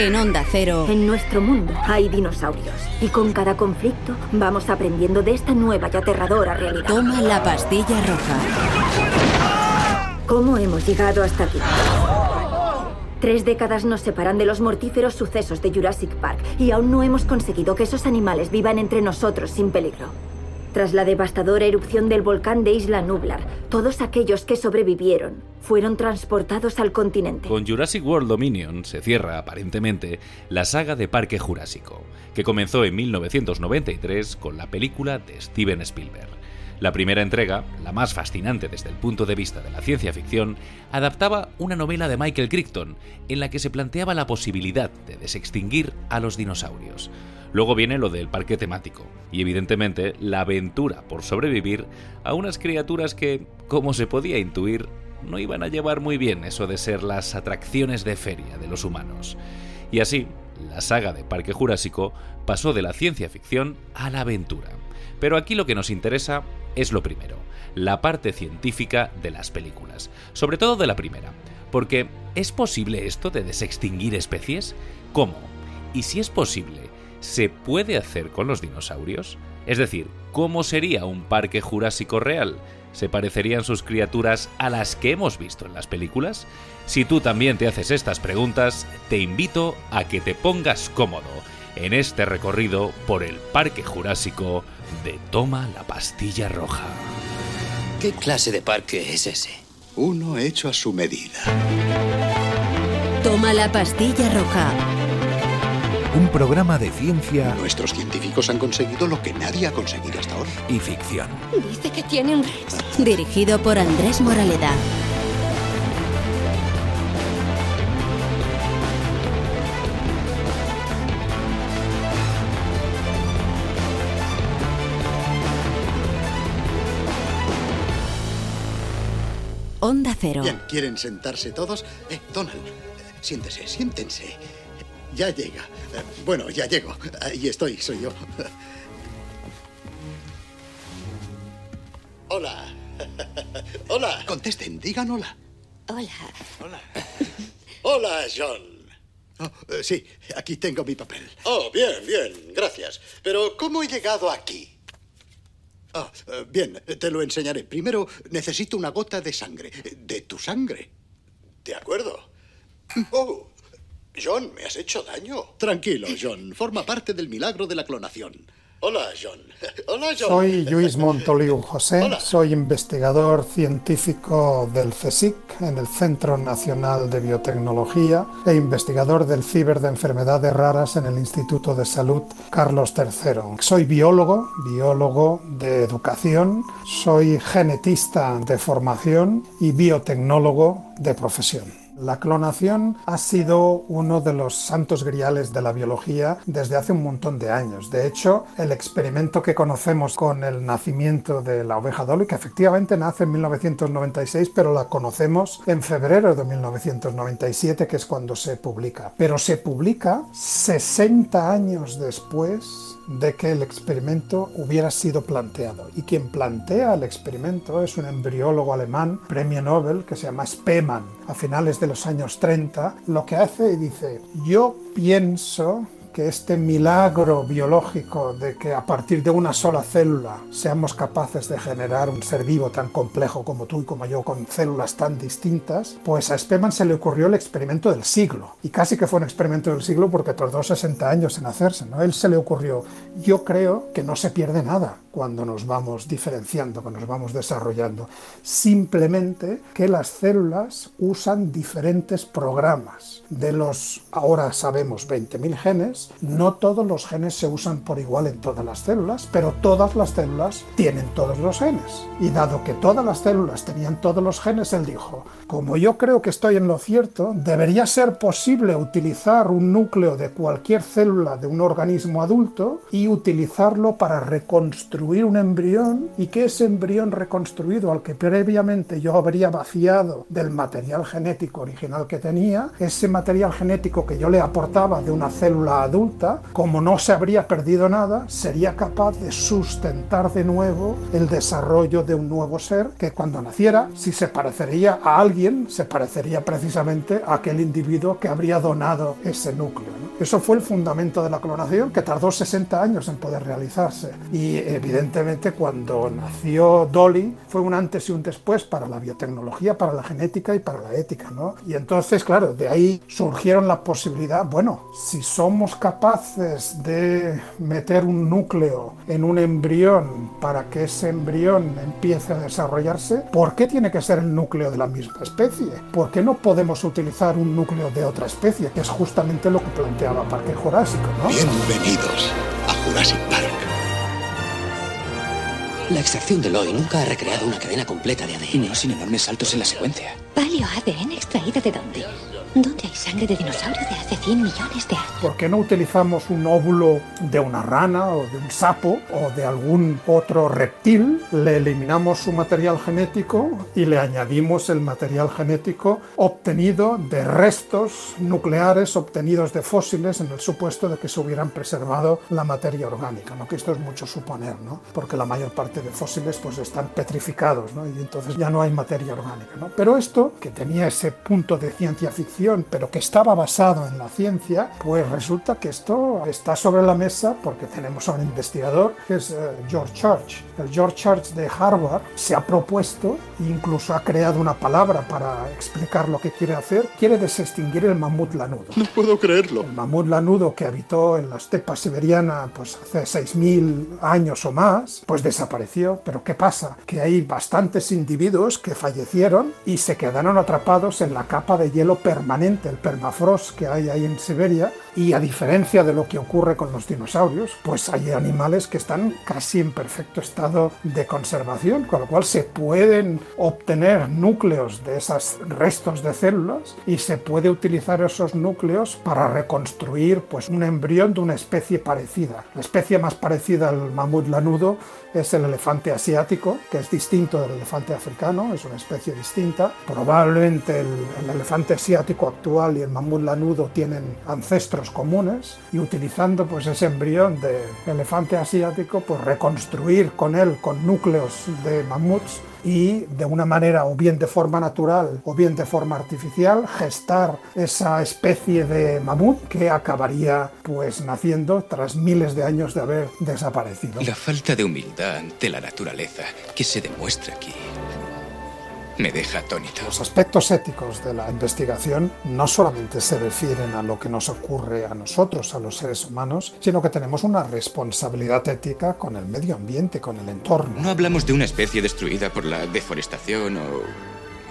En Onda Cero. En nuestro mundo hay dinosaurios. Y con cada conflicto vamos aprendiendo de esta nueva y aterradora realidad. Toma la pastilla roja. ¿Cómo hemos llegado hasta aquí? Tres décadas nos separan de los mortíferos sucesos de Jurassic Park y aún no hemos conseguido que esos animales vivan entre nosotros sin peligro. Tras la devastadora erupción del volcán de Isla Nublar, todos aquellos que sobrevivieron fueron transportados al continente. Con Jurassic World Dominion se cierra, aparentemente, la saga de Parque Jurásico, que comenzó en 1993 con la película de Steven Spielberg. La primera entrega, la más fascinante desde el punto de vista de la ciencia ficción, adaptaba una novela de Michael Crichton en la que se planteaba la posibilidad de desextinguir a los dinosaurios. Luego viene lo del parque temático y evidentemente la aventura por sobrevivir a unas criaturas que, como se podía intuir, no iban a llevar muy bien eso de ser las atracciones de feria de los humanos. Y así, la saga de Parque Jurásico pasó de la ciencia ficción a la aventura. Pero aquí lo que nos interesa es lo primero, la parte científica de las películas, sobre todo de la primera, porque ¿es posible esto de desextinguir especies? ¿Cómo? Y si es posible, ¿se puede hacer con los dinosaurios? Es decir, ¿cómo sería un parque jurásico real? ¿Se parecerían sus criaturas a las que hemos visto en las películas? Si tú también te haces estas preguntas, te invito a que te pongas cómodo en este recorrido por el Parque Jurásico de Toma la Pastilla Roja. ¿Qué clase de parque es ese? Uno hecho a su medida. Toma la pastilla roja. Un programa de ciencia Nuestros científicos han conseguido lo que nadie ha conseguido hasta ahora. y ficción. Dice que tiene un Rex. Dirigido por Andrés Moraleda. Onda Cero. Bien, ¿quieren sentarse todos? Eh, Donald, siéntese, siéntense. Ya llega. Eh, bueno, ya llego. Ahí estoy, soy yo. Hola. Hola. Contesten, digan hola. Hola. Hola. Hola, John. Oh, eh, sí, aquí tengo mi papel. Oh, bien, bien, gracias. Pero, ¿cómo he llegado aquí? Oh, eh, bien, te lo enseñaré. Primero, necesito una gota de sangre. De tu sangre. De acuerdo. Oh, John, ¿me has hecho daño? Tranquilo, John. Forma parte del milagro de la clonación. Hola, John. Hola, John. Soy Luis Montoliu José, Hola. soy investigador científico del CSIC en el Centro Nacional de Biotecnología e investigador del ciber de enfermedades raras en el Instituto de Salud Carlos III. Soy biólogo, biólogo de educación, soy genetista de formación y biotecnólogo de profesión. La clonación ha sido uno de los santos griales de la biología desde hace un montón de años. De hecho, el experimento que conocemos con el nacimiento de la oveja Dolly, que efectivamente nace en 1996, pero la conocemos en febrero de 1997, que es cuando se publica. Pero se publica 60 años después de que el experimento hubiera sido planteado. Y quien plantea el experimento es un embriólogo alemán, premio Nobel, que se llama Spemann, a finales de los años 30. Lo que hace y dice, yo pienso que este milagro biológico de que a partir de una sola célula seamos capaces de generar un ser vivo tan complejo como tú y como yo, con células tan distintas, pues a Spemann se le ocurrió el experimento del siglo. Y casi que fue un experimento del siglo porque tardó 60 años en hacerse. ¿no? Él se le ocurrió, yo creo que no se pierde nada cuando nos vamos diferenciando, cuando nos vamos desarrollando. Simplemente que las células usan diferentes programas. De los, ahora sabemos, 20.000 genes, no todos los genes se usan por igual en todas las células, pero todas las células tienen todos los genes. Y dado que todas las células tenían todos los genes, él dijo, como yo creo que estoy en lo cierto, debería ser posible utilizar un núcleo de cualquier célula de un organismo adulto y utilizarlo para reconstruir un embrión y que ese embrión reconstruido al que previamente yo habría vaciado del material genético original que tenía, ese material genético que yo le aportaba de una célula adulta, como no se habría perdido nada, sería capaz de sustentar de nuevo el desarrollo de un nuevo ser que cuando naciera, si se parecería a alguien, se parecería precisamente a aquel individuo que habría donado ese núcleo. Eso fue el fundamento de la clonación que tardó 60 años en poder realizarse. Y evidentemente cuando nació Dolly fue un antes y un después para la biotecnología, para la genética y para la ética. ¿no? Y entonces, claro, de ahí surgieron la posibilidad, bueno, si somos capaces de meter un núcleo en un embrión para que ese embrión empiece a desarrollarse, ¿por qué tiene que ser el núcleo de la misma especie? ¿Por qué no podemos utilizar un núcleo de otra especie? Que es justamente lo que planteaba Parque Jurásico, ¿no? Bienvenidos a Jurassic Park. La extracción de Loy nunca ha recreado una cadena completa de ADN. Sin enormes saltos en la secuencia. ¿Paleo ADN extraído de dónde? ¿Dónde hay sangre de dinosaurio de hace 100 millones de años? ¿Por qué no utilizamos un óvulo de una rana o de un sapo o de algún otro reptil? Le eliminamos su material genético y le añadimos el material genético obtenido de restos nucleares obtenidos de fósiles en el supuesto de que se hubieran preservado la materia orgánica, ¿no? que esto es mucho suponer, ¿no? porque la mayor parte de fósiles pues, están petrificados ¿no? y entonces ya no hay materia orgánica. ¿no? Pero esto, que tenía ese punto de ciencia ficción, pero que estaba basado en la ciencia, pues resulta que esto está sobre la mesa porque tenemos a un investigador que es eh, George Church. El George Church de Harvard se ha propuesto, incluso ha creado una palabra para explicar lo que quiere hacer, quiere desextinguir el mamut lanudo. No puedo creerlo. El mamut lanudo que habitó en la estepa siberiana pues hace 6.000 años o más, pues desapareció. Pero ¿qué pasa? Que hay bastantes individuos que fallecieron y se quedaron atrapados en la capa de hielo permanente el permafrost que hay ahí en Siberia, y a diferencia de lo que ocurre con los dinosaurios, pues hay animales que están casi en perfecto estado de conservación, con lo cual se pueden obtener núcleos de esos restos de células y se puede utilizar esos núcleos para reconstruir pues un embrión de una especie parecida. La especie más parecida al mamut lanudo es el elefante asiático, que es distinto del elefante africano, es una especie distinta. Probablemente el, el elefante asiático actual y el mamut lanudo tienen ancestros comunes y utilizando pues ese embrión de elefante asiático, pues reconstruir con él, con núcleos de mamuts, y de una manera o bien de forma natural o bien de forma artificial gestar esa especie de mamut que acabaría pues naciendo tras miles de años de haber desaparecido. La falta de humildad ante la naturaleza que se demuestra aquí me deja atónito. Los aspectos éticos de la investigación no solamente se refieren a lo que nos ocurre a nosotros, a los seres humanos, sino que tenemos una responsabilidad ética con el medio ambiente, con el entorno. No hablamos de una especie destruida por la deforestación o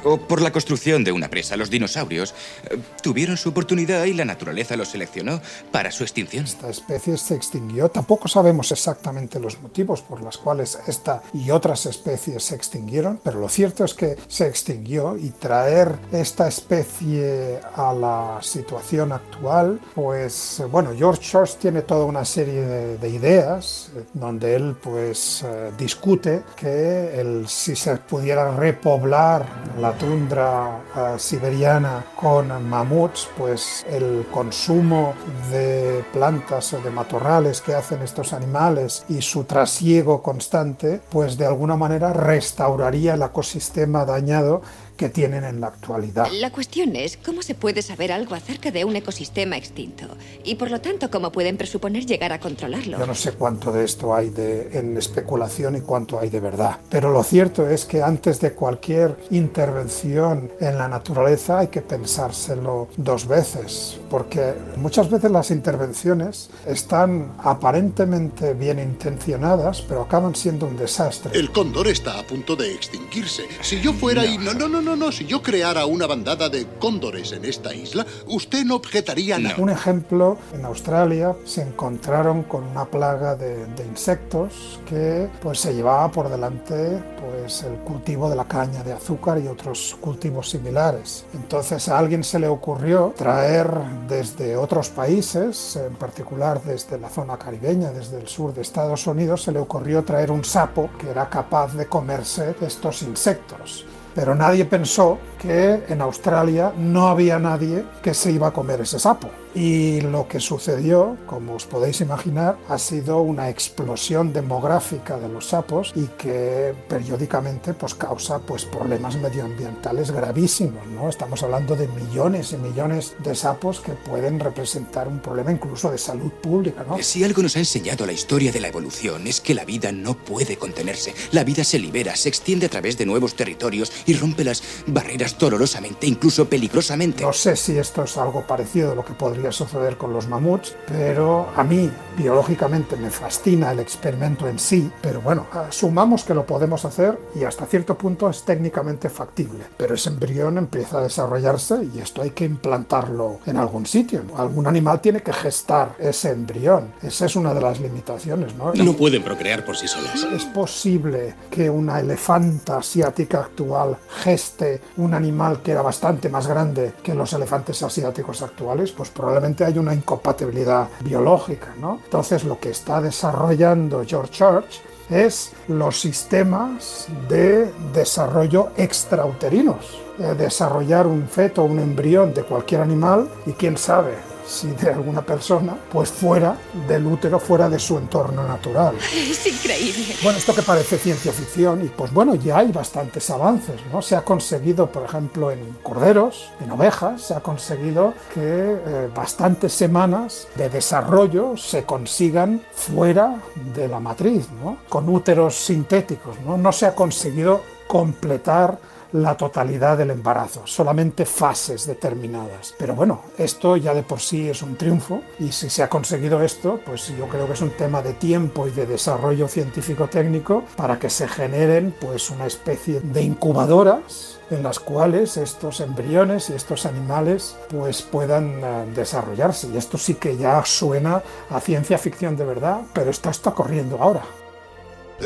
o por la construcción de una presa. Los dinosaurios eh, tuvieron su oportunidad y la naturaleza los seleccionó para su extinción. Esta especie se extinguió. Tampoco sabemos exactamente los motivos por los cuales esta y otras especies se extinguieron, pero lo cierto es que se extinguió y traer esta especie a la situación actual, pues bueno, George Shorts tiene toda una serie de, de ideas eh, donde él pues eh, discute que el, si se pudiera repoblar la tundra uh, siberiana con mamuts, pues el consumo de plantas o de matorrales que hacen estos animales y su trasiego constante, pues de alguna manera restauraría el ecosistema dañado que tienen en la actualidad. La cuestión es cómo se puede saber algo acerca de un ecosistema extinto y por lo tanto cómo pueden presuponer llegar a controlarlo. Yo no sé cuánto de esto hay de, en especulación y cuánto hay de verdad, pero lo cierto es que antes de cualquier intervención en la naturaleza hay que pensárselo dos veces, porque muchas veces las intervenciones están aparentemente bien intencionadas, pero acaban siendo un desastre. El cóndor está a punto de extinguirse. Si yo fuera y... No, no, no, no, no. Si yo creara una bandada de cóndores en esta isla, usted no objetaría nada. Un ejemplo, en Australia se encontraron con una plaga de, de insectos que pues se llevaba por delante pues el cultivo de la caña de azúcar y otros cultivos similares. Entonces a alguien se le ocurrió traer desde otros países, en particular desde la zona caribeña, desde el sur de Estados Unidos, se le ocurrió traer un sapo que era capaz de comerse estos insectos. Pero nadie pensó que en Australia no había nadie que se iba a comer ese sapo. Y lo que sucedió, como os podéis imaginar, ha sido una explosión demográfica de los sapos y que periódicamente pues, causa pues, problemas medioambientales gravísimos. ¿no? Estamos hablando de millones y millones de sapos que pueden representar un problema incluso de salud pública. ¿no? Si algo nos ha enseñado la historia de la evolución es que la vida no puede contenerse. La vida se libera, se extiende a través de nuevos territorios y rompe las barreras dolorosamente, incluso peligrosamente. No sé si esto es algo parecido a lo que podría suceder con los mamuts, pero a mí biológicamente me fascina el experimento en sí, pero bueno, asumamos que lo podemos hacer y hasta cierto punto es técnicamente factible, pero ese embrión empieza a desarrollarse y esto hay que implantarlo en algún sitio. Algún animal tiene que gestar ese embrión. Esa es una de las limitaciones, ¿no? No pueden procrear por sí solas. ¿Es posible que una elefanta asiática actual geste un animal que era bastante más grande que los elefantes asiáticos actuales? Pues probablemente hay una incompatibilidad biológica, ¿no? Entonces lo que está desarrollando George Church es los sistemas de desarrollo extrauterinos. Desarrollar un feto, un embrión de cualquier animal y quién sabe, si de alguna persona, pues fuera del útero, fuera de su entorno natural. Es increíble. Bueno, esto que parece ciencia ficción, y pues bueno, ya hay bastantes avances, ¿no? Se ha conseguido, por ejemplo, en corderos, en ovejas, se ha conseguido que eh, bastantes semanas de desarrollo se consigan fuera de la matriz, ¿no? Con úteros sintéticos, ¿no? No se ha conseguido completar la totalidad del embarazo, solamente fases determinadas. Pero bueno, esto ya de por sí es un triunfo y si se ha conseguido esto, pues yo creo que es un tema de tiempo y de desarrollo científico-técnico para que se generen pues una especie de incubadoras en las cuales estos embriones y estos animales pues puedan uh, desarrollarse. Y esto sí que ya suena a ciencia ficción de verdad, pero esto está corriendo ahora.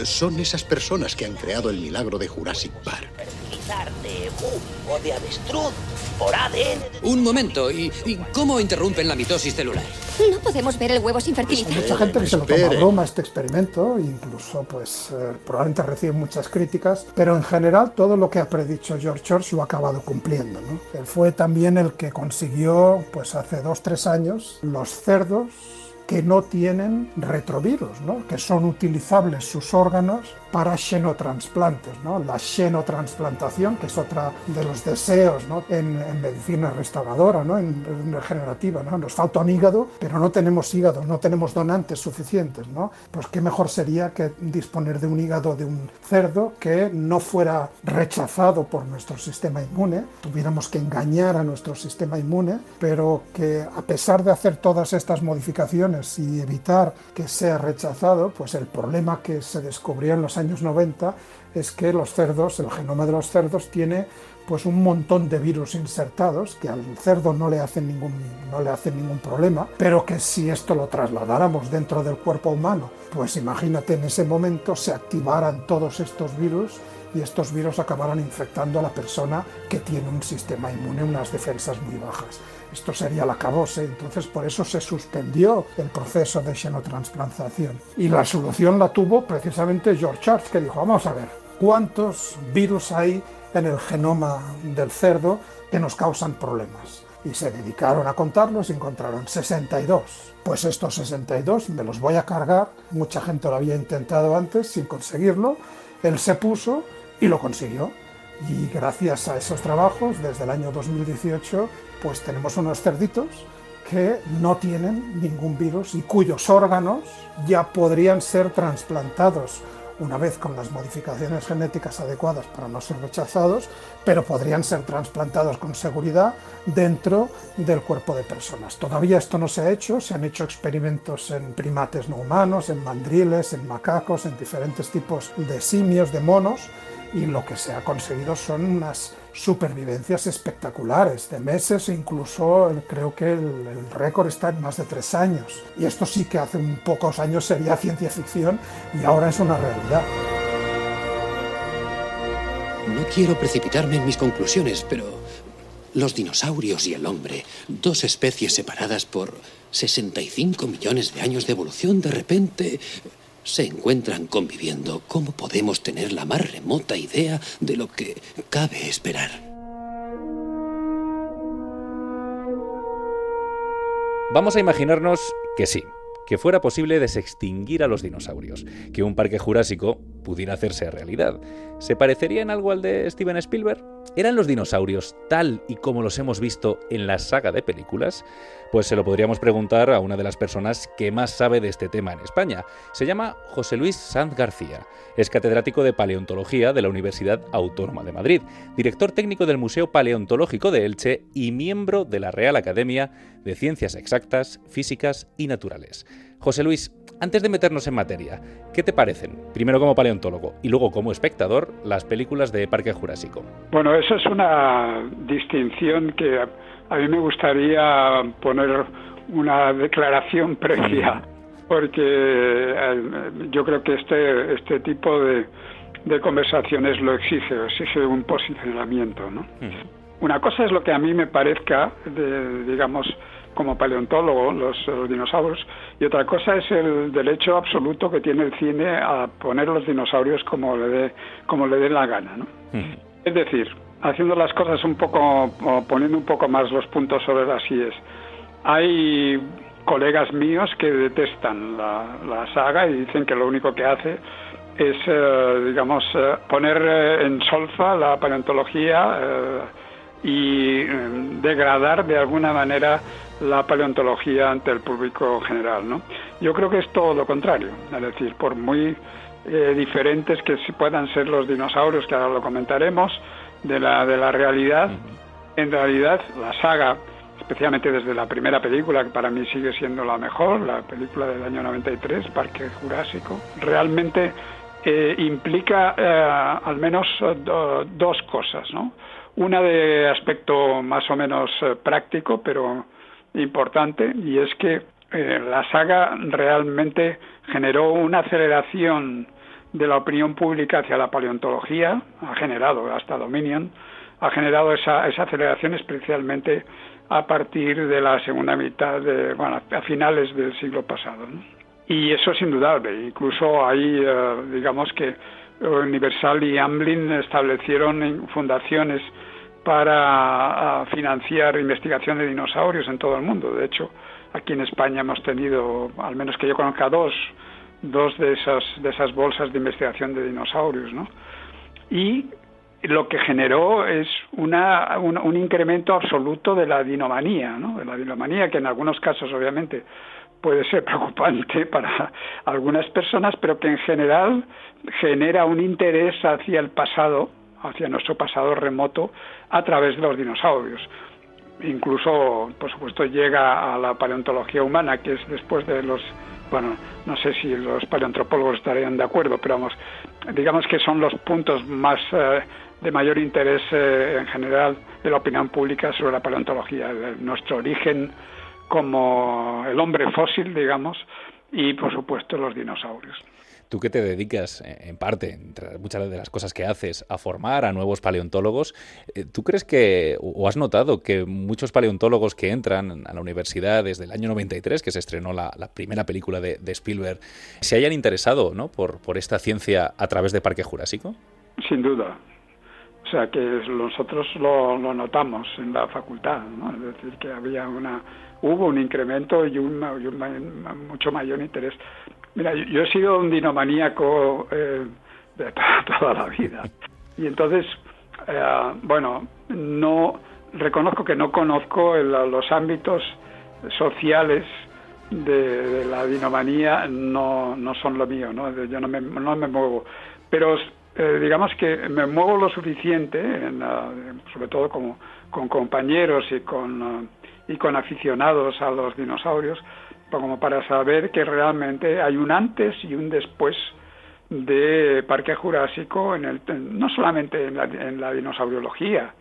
Son esas personas que han creado el milagro de Jurassic Park. de o de avestruz por ADN. Un momento, ¿y, ¿y, cómo interrumpen la mitosis celular? No podemos ver el huevo sin fertilizar. Hay mucha gente que se lo toma a broma este experimento, incluso pues eh, probablemente recibe muchas críticas, pero en general todo lo que ha predicho George Church lo ha acabado cumpliendo. ¿no? Él fue también el que consiguió, pues hace dos, tres años, los cerdos que no tienen retrovirus, ¿no? que son utilizables sus órganos para xenotransplantes, ¿no? la xenotransplantación, que es otra de los deseos ¿no? en, en, medicina restauradora, ¿no? en, en regenerativa. ¿no? Nos falta un hígado, pero no tenemos hígado, no tenemos donantes suficientes. ¿no? Pues qué mejor sería que disponer de un hígado de un cerdo que no fuera rechazado por nuestro sistema inmune, tuviéramos que engañar a nuestro sistema inmune, pero que a pesar de hacer todas estas modificaciones y evitar que sea rechazado, pues el problema que se descubrió en los años 90 es que los cerdos, el genoma de los cerdos tiene pues un montón de virus insertados que al cerdo no le hacen ningún no le hacen ningún problema, pero que si esto lo trasladáramos dentro del cuerpo humano, pues imagínate en ese momento se activaran todos estos virus y estos virus acabaran infectando a la persona que tiene un sistema inmune, unas defensas muy bajas. Esto sería la cabose, entonces por eso se suspendió el proceso de xenotransplantación. Y la solución la tuvo precisamente George Church, que dijo, vamos a ver, ¿cuántos virus hay en el genoma del cerdo que nos causan problemas? Y se dedicaron a contarlos y encontraron 62. Pues estos 62 me los voy a cargar, mucha gente lo había intentado antes sin conseguirlo, él se puso y lo consiguió. Y gracias a esos trabajos, desde el año 2018, pues tenemos unos cerditos que no tienen ningún virus y cuyos órganos ya podrían ser trasplantados una vez con las modificaciones genéticas adecuadas para no ser rechazados, pero podrían ser trasplantados con seguridad dentro del cuerpo de personas. Todavía esto no se ha hecho, se han hecho experimentos en primates no humanos, en mandriles, en macacos, en diferentes tipos de simios, de monos, y lo que se ha conseguido son unas supervivencias espectaculares de meses e incluso creo que el, el récord está en más de tres años. Y esto sí que hace un pocos años sería ciencia ficción y ahora es una realidad. No quiero precipitarme en mis conclusiones, pero los dinosaurios y el hombre, dos especies separadas por 65 millones de años de evolución, de repente se encuentran conviviendo, ¿cómo podemos tener la más remota idea de lo que cabe esperar? Vamos a imaginarnos que sí, que fuera posible desextinguir a los dinosaurios, que un parque jurásico pudiera hacerse realidad. ¿Se parecería en algo al de Steven Spielberg? ¿Eran los dinosaurios tal y como los hemos visto en la saga de películas? Pues se lo podríamos preguntar a una de las personas que más sabe de este tema en España. Se llama José Luis Sanz García. Es catedrático de paleontología de la Universidad Autónoma de Madrid, director técnico del Museo Paleontológico de Elche y miembro de la Real Academia de Ciencias Exactas, Físicas y Naturales. José Luis, antes de meternos en materia, ¿qué te parecen, primero como paleontólogo y luego como espectador, las películas de Parque Jurásico? Bueno, eso es una distinción que a mí me gustaría poner una declaración previa, porque eh, yo creo que este, este tipo de, conversaciones lo exige, exige un posicionamiento. ¿no? Una cosa es lo que a mí me parezca, de, digamos, como paleontólogo los, dinosaurios. Y otra cosa es el derecho absoluto que tiene el cine a poner los dinosaurios como le dé como le dé la gana ¿no? es decir haciendo las cosas un poco poniendo un poco más los puntos sobre las IES hay colegas míos que detestan la, saga y dicen que lo único que hace es eh, digamos eh, poner eh, en solfa la paleontología y degradar de alguna manera la paleontología ante el público general. ¿no? Yo creo que es todo lo contrario, es decir, por muy eh, diferentes que puedan ser los dinosaurios, que ahora lo comentaremos, de la, de la realidad, en realidad la saga, especialmente desde la primera película, que para mí sigue siendo la mejor, la película del año 93, Parque Jurásico, realmente eh, implica eh, al menos dos cosas, ¿no? Una de aspecto más o menos práctico, pero importante y es que eh, la saga realmente generó una aceleración de la opinión pública hacia la paleontología, ha generado hasta Dominion, ha generado esa, esa aceleración especialmente a partir de la segunda mitad, de, bueno, a finales del siglo pasado. Y eso es indudable. Incluso hay, eh, digamos que Universal y Amblin establecieron fundaciones para financiar investigación de dinosaurios en todo el mundo. De hecho, aquí en España hemos tenido, al menos que yo conozca, dos, dos de esas, de esas bolsas de investigación de dinosaurios, ¿no? Y lo que generó es una, un, incremento absoluto de la dinomanía, ¿no? De la dinomanía, que en algunos casos, obviamente, puede ser preocupante para algunas personas, pero que en general genera un interés hacia el pasado, hacia nuestro pasado remoto a través de los dinosaurios. Incluso, por supuesto, llega a la paleontología humana, que es después de los, bueno, no sé si los paleontropólogos estarían de acuerdo, pero vamos, digamos que son los puntos más eh, de mayor interés eh, en general de la opinión pública sobre la paleontología, nuestro origen como el hombre fósil, digamos, y por supuesto los dinosaurios. Tú que te dedicas, eh, en parte, entre muchas de las cosas que haces, a formar a nuevos paleontólogos, eh, ¿tú crees que, o has notado que muchos paleontólogos que entran a la universidad desde el año 93, que se estrenó la, primera película de, Spielberg, se hayan interesado ¿no? por, por esta ciencia a través de Parque Jurásico? Sin duda. O sea, que nosotros lo, notamos en la facultad, ¿no? Es decir, que había una, hubo un incremento y un mucho mayor interés Mira, yo, he sido un dinomaníaco eh, de toda, la vida. Y entonces, eh, bueno, no reconozco que no conozco los ámbitos sociales de, la dinomanía, no, no son lo mío, ¿no? Yo no me, no me muevo. Pero eh, digamos que me muevo lo suficiente, sobre todo como, con compañeros y con, y con aficionados a los dinosaurios, como para saber que realmente hay un antes y un después de Parque Jurásico, en el, no solamente en la, en la dinosauriología,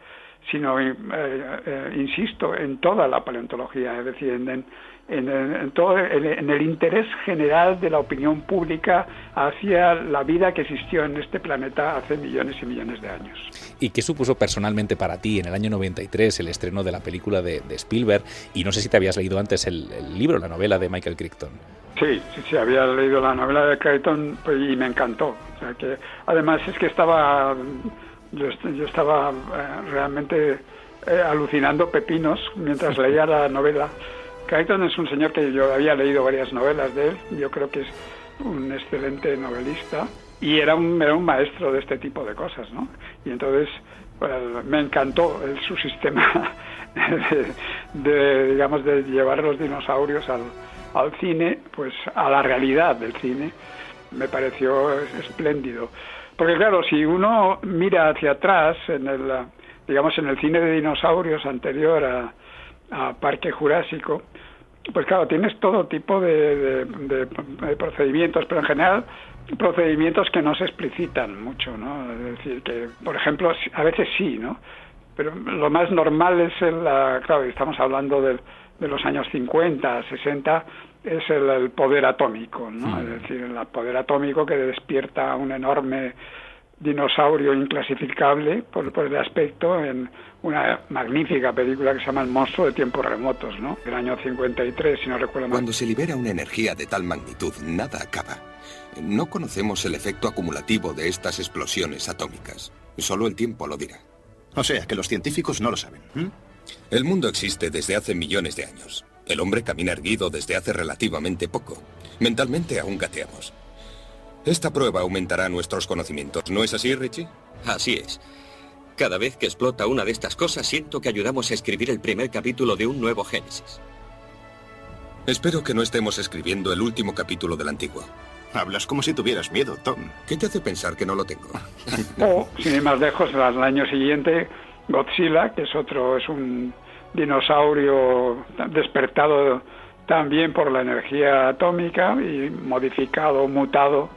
sino, eh, eh, insisto, en toda la paleontología, es decir, en, en, todo, en, el interés general de la opinión pública hacia la vida que existió en este planeta hace millones y millones de años. ¿Y qué supuso personalmente para ti en el año 93 el estreno de la película de, Spielberg? Y no sé si te habías leído antes el, libro, la novela de Michael Crichton. Sí, sí, sí, había leído la novela de Crichton pues, y me encantó. O sea que, además es que estaba, yo, yo estaba eh, realmente eh, alucinando pepinos mientras leía la novela Crichton es un señor que yo había leído varias novelas de él, yo creo que es un excelente novelista y era un, era un maestro de este tipo de cosas, ¿no? Y entonces pues, me encantó el, su sistema de, digamos, de llevar los dinosaurios al, al cine, pues a la realidad del cine, me pareció espléndido. Porque claro, si uno mira hacia atrás en el, digamos, en el cine de dinosaurios anterior a, a Parque Jurásico, pues claro, tienes todo tipo de, procedimientos, pero en general procedimientos que no se explicitan mucho, ¿no? Es decir, que, por ejemplo, a veces sí, ¿no? Pero lo más normal es, el, la, claro, estamos hablando de, de los años 50, 60, es el, poder atómico, ¿no? Es decir, el poder atómico que despierta un enorme dinosaurio inclasificable por, por, el aspecto en una magnífica película que se llama El monstruo de tiempos remotos, ¿no? Del año 53, si no recuerdo mal. Cuando se libera una energía de tal magnitud, nada acaba. No conocemos el efecto acumulativo de estas explosiones atómicas. Solo el tiempo lo dirá. O sea, que los científicos no lo saben. El mundo existe desde hace millones de años. El hombre camina erguido desde hace relativamente poco. Mentalmente aún gateamos. Esta prueba aumentará nuestros conocimientos, ¿no es así, Richie? Así es. Cada vez que explota una de estas cosas, siento que ayudamos a escribir el primer capítulo de un nuevo Génesis. Espero que no estemos escribiendo el último capítulo del antiguo. Hablas como si tuvieras miedo, Tom. ¿Qué te hace pensar que no lo tengo? o, sin ir más lejos, al año siguiente, Godzilla, que es otro, es un dinosaurio despertado también por la energía atómica y modificado, mutado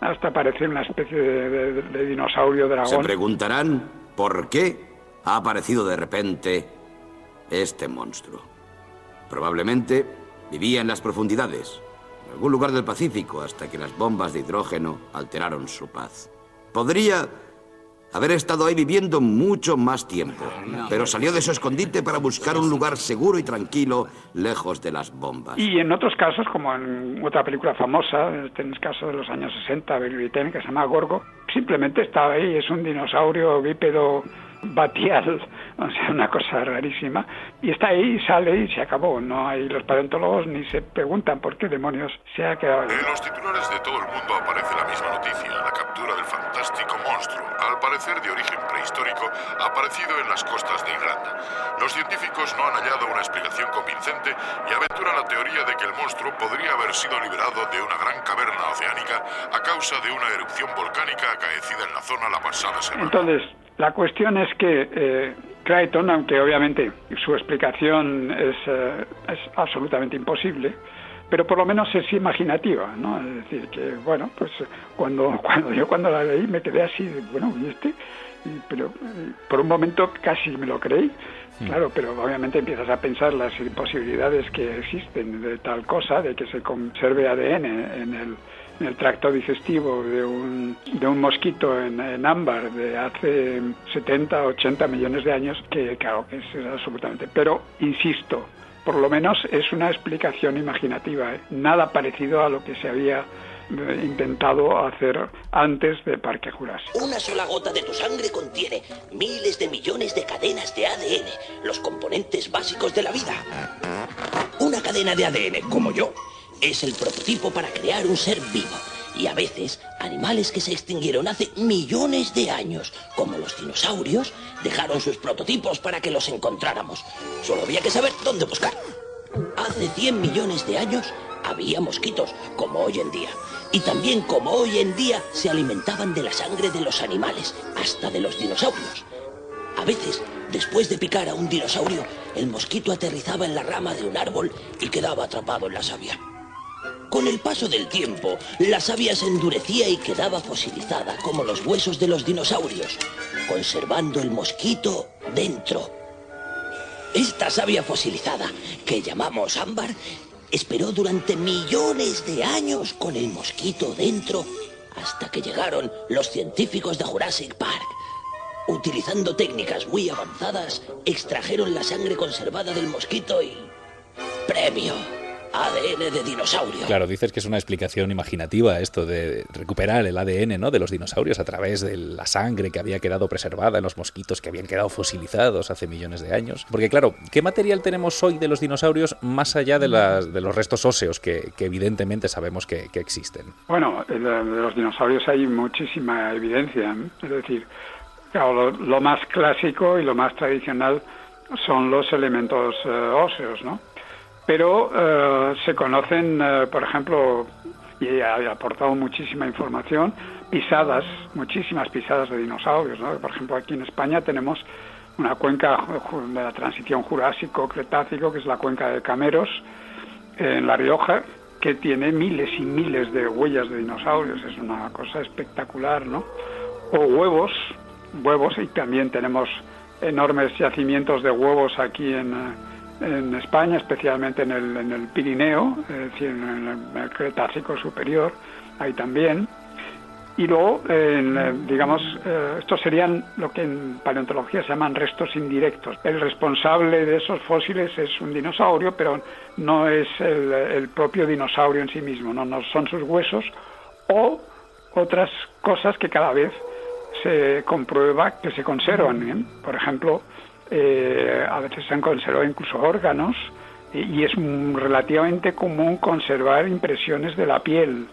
hasta parecer una especie de, dinosaurio dragón. Se preguntarán por qué ha aparecido de repente este monstruo. Probablemente vivía en las profundidades, algún lugar del Pacífico, hasta que las bombas de hidrógeno alteraron su paz. Podría haber estado ahí viviendo mucho más tiempo, pero salió de su escondite para buscar un lugar seguro y tranquilo, lejos de las bombas. Y en otros casos, como en otra película famosa, en el caso de los años 60, británica, que se llama Gorgo, simplemente estaba ahí, es un dinosaurio bípedo batial, o sea, una cosa rarísima, y está ahí, sale y se acabó. No hay los paleontólogos ni se preguntan por qué demonios se ha quedado. En los titulares de todo el mundo aparece la misma noticia, la captura del fantástico monstruo, al parecer de origen prehistórico, aparecido en las costas de Irlanda. Los científicos no han hallado una explicación convincente y aventuran la teoría de que el monstruo podría haber sido liberado de una gran caverna oceánica a causa de una erupción volcánica acaecida en la zona la pasada semana. Entonces, la cuestión es que eh, Crichton, aunque obviamente su explicación es, eh, es, absolutamente imposible, pero por lo menos es imaginativa, ¿no? Es decir, que bueno, pues cuando, cuando yo cuando la leí me quedé así, bueno, ¿y este? pero eh, por un momento casi me lo creí. Claro, pero obviamente empiezas a pensar las imposibilidades que existen de tal cosa, de que se conserve ADN en el, en el tracto digestivo de un, de un mosquito en, ámbar de hace 70, 80 millones de años, que claro, que es absolutamente. Pero, insisto, por lo menos es una explicación imaginativa, ¿eh? nada parecido a lo que se había eh, intentado hacer antes de Parque Jurásico. Una sola gota de tu sangre contiene miles de millones de cadenas de ADN, los componentes básicos de la vida. Una cadena de ADN, como yo, es el prototipo para crear un ser vivo. Y a veces, animales que se extinguieron hace millones de años, como los dinosaurios, dejaron sus prototipos para que los encontráramos. Solo había que saber dónde buscar. Hace 100 millones de años había mosquitos, como hoy en día. Y también como hoy en día se alimentaban de la sangre de los animales, hasta de los dinosaurios. A veces, después de picar a un dinosaurio, el mosquito aterrizaba en la rama de un árbol y quedaba atrapado en la savia. Con el paso del tiempo, la savia se endurecía y quedaba fosilizada como los huesos de los dinosaurios, conservando el mosquito dentro. Esta savia fosilizada, que llamamos ámbar, esperó durante millones de años con el mosquito dentro hasta que llegaron los científicos de Jurassic Park. Utilizando técnicas muy avanzadas, extrajeron la sangre conservada del mosquito y... ¡Premio! ADN de dinosaurio. Claro, dices que es una explicación imaginativa esto de recuperar el ADN ¿no? de los dinosaurios a través de la sangre que había quedado preservada en los mosquitos que habían quedado fosilizados hace millones de años. Porque claro, ¿qué material tenemos hoy de los dinosaurios más allá de, las, de los restos óseos que, que evidentemente sabemos que, que, existen? Bueno, de los dinosaurios hay muchísima evidencia. ¿eh? Es decir, claro, lo, lo, más clásico y lo más tradicional son los elementos uh, óseos, ¿no? Pero eh, se conocen, eh, por ejemplo, y ha aportado muchísima información, pisadas, muchísimas pisadas de dinosaurios. ¿no? Por ejemplo, aquí en España tenemos una cuenca de la transición Jurásico-Cretácico, que es la cuenca de Cameros, en La Rioja, que tiene miles y miles de huellas de dinosaurios. Es una cosa espectacular, ¿no? O huevos, huevos, y también tenemos enormes yacimientos de huevos aquí en en España, especialmente en el, en el Pirineo, es decir, en el, Cretácico superior, ahí también. Y luego, en, digamos, eh, estos serían lo que en paleontología se llaman restos indirectos. El responsable de esos fósiles es un dinosaurio, pero no es el, el propio dinosaurio en sí mismo, no, no son sus huesos o otras cosas que cada vez se comprueba que se conservan. ¿eh? Por ejemplo, eh, a veces se han conservado incluso órganos y, y, es relativamente común conservar impresiones de la piel,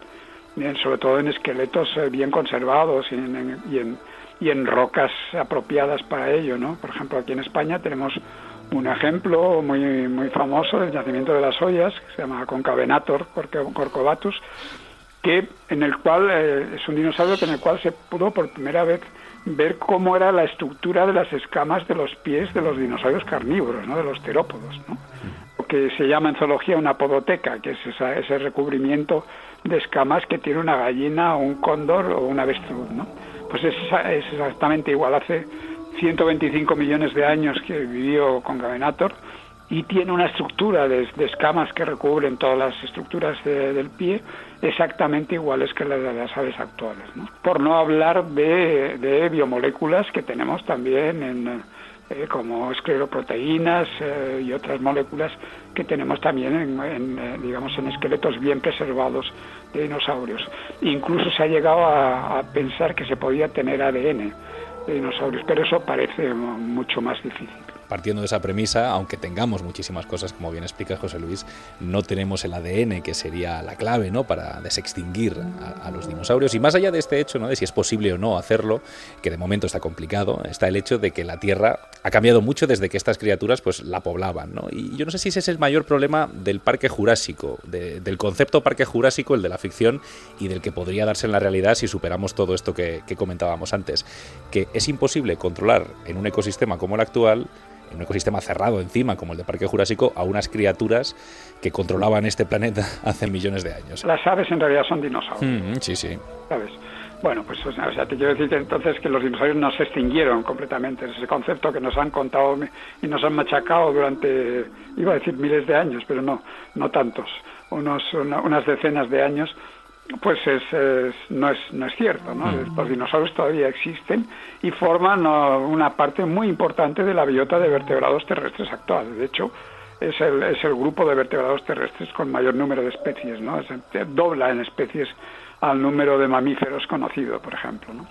sobre todo en esqueletos eh, bien conservados y en, en, y, en, y en, rocas apropiadas para ello. ¿no? Por ejemplo, aquí en España tenemos un ejemplo muy, muy famoso del yacimiento de las ollas, que se llama Concavenator Corcovatus, que, en el cual eh, es un dinosaurio en el cual se pudo por primera vez ver cómo era la estructura de las escamas de los pies de los dinosaurios carnívoros, ¿no? de los terópodos, ¿no? lo que se llama en zoología una podoteca, que es ese recubrimiento de escamas que tiene una gallina o un cóndor o un avestruz. ¿no? Pues es, es exactamente igual, hace 125 millones de años que vivió con Gavenator y tiene una estructura de, escamas que recubren todas las estructuras de, del pie exactamente iguales que las de las aves actuales. Por no hablar de, de, biomoléculas que tenemos también en, eh, como escleroproteínas eh, y otras moléculas que tenemos también en, eh, digamos en esqueletos bien preservados de dinosaurios. Incluso se ha llegado a pensar que se podía tener ADN de dinosaurios, pero eso parece mucho más difícil partiendo de esa premisa, aunque tengamos muchísimas cosas, como bien explica José Luis, no tenemos el ADN, que sería la clave ¿no? para desextinguir a, los dinosaurios. Y más allá de este hecho, ¿no? de si es posible o no hacerlo, que de momento está complicado, está el hecho de que la Tierra ha cambiado mucho desde que estas criaturas pues, la poblaban. ¿no? Y yo no sé si ese es el mayor problema del parque jurásico, de, del concepto parque jurásico, el de la ficción, y del que podría darse en la realidad si superamos todo esto que comentábamos antes, que es imposible controlar en un ecosistema como el actual en un ecosistema cerrado encima, como el de Parque Jurásico, a unas criaturas que controlaban este planeta hace millones de años. Las aves en realidad son dinosaurios. Mm, sí, sí. ¿Sabes? Bueno, pues o sea, te quiero decir entonces que los dinosaurios no se extinguieron completamente. Es ese concepto que nos han contado y nos han machacado durante, iba a decir miles de años, pero no, no tantos, unos, una, unas decenas de años pues es, es, no, es, no es cierto. ¿no? Mm. Los dinosaurios todavía existen y forman una parte muy importante de la biota de vertebrados terrestres actual. De hecho, es el, es el grupo de vertebrados terrestres con mayor número de especies. ¿no? Es, dobla en especies al número de mamíferos conocido, por ejemplo. ¿no?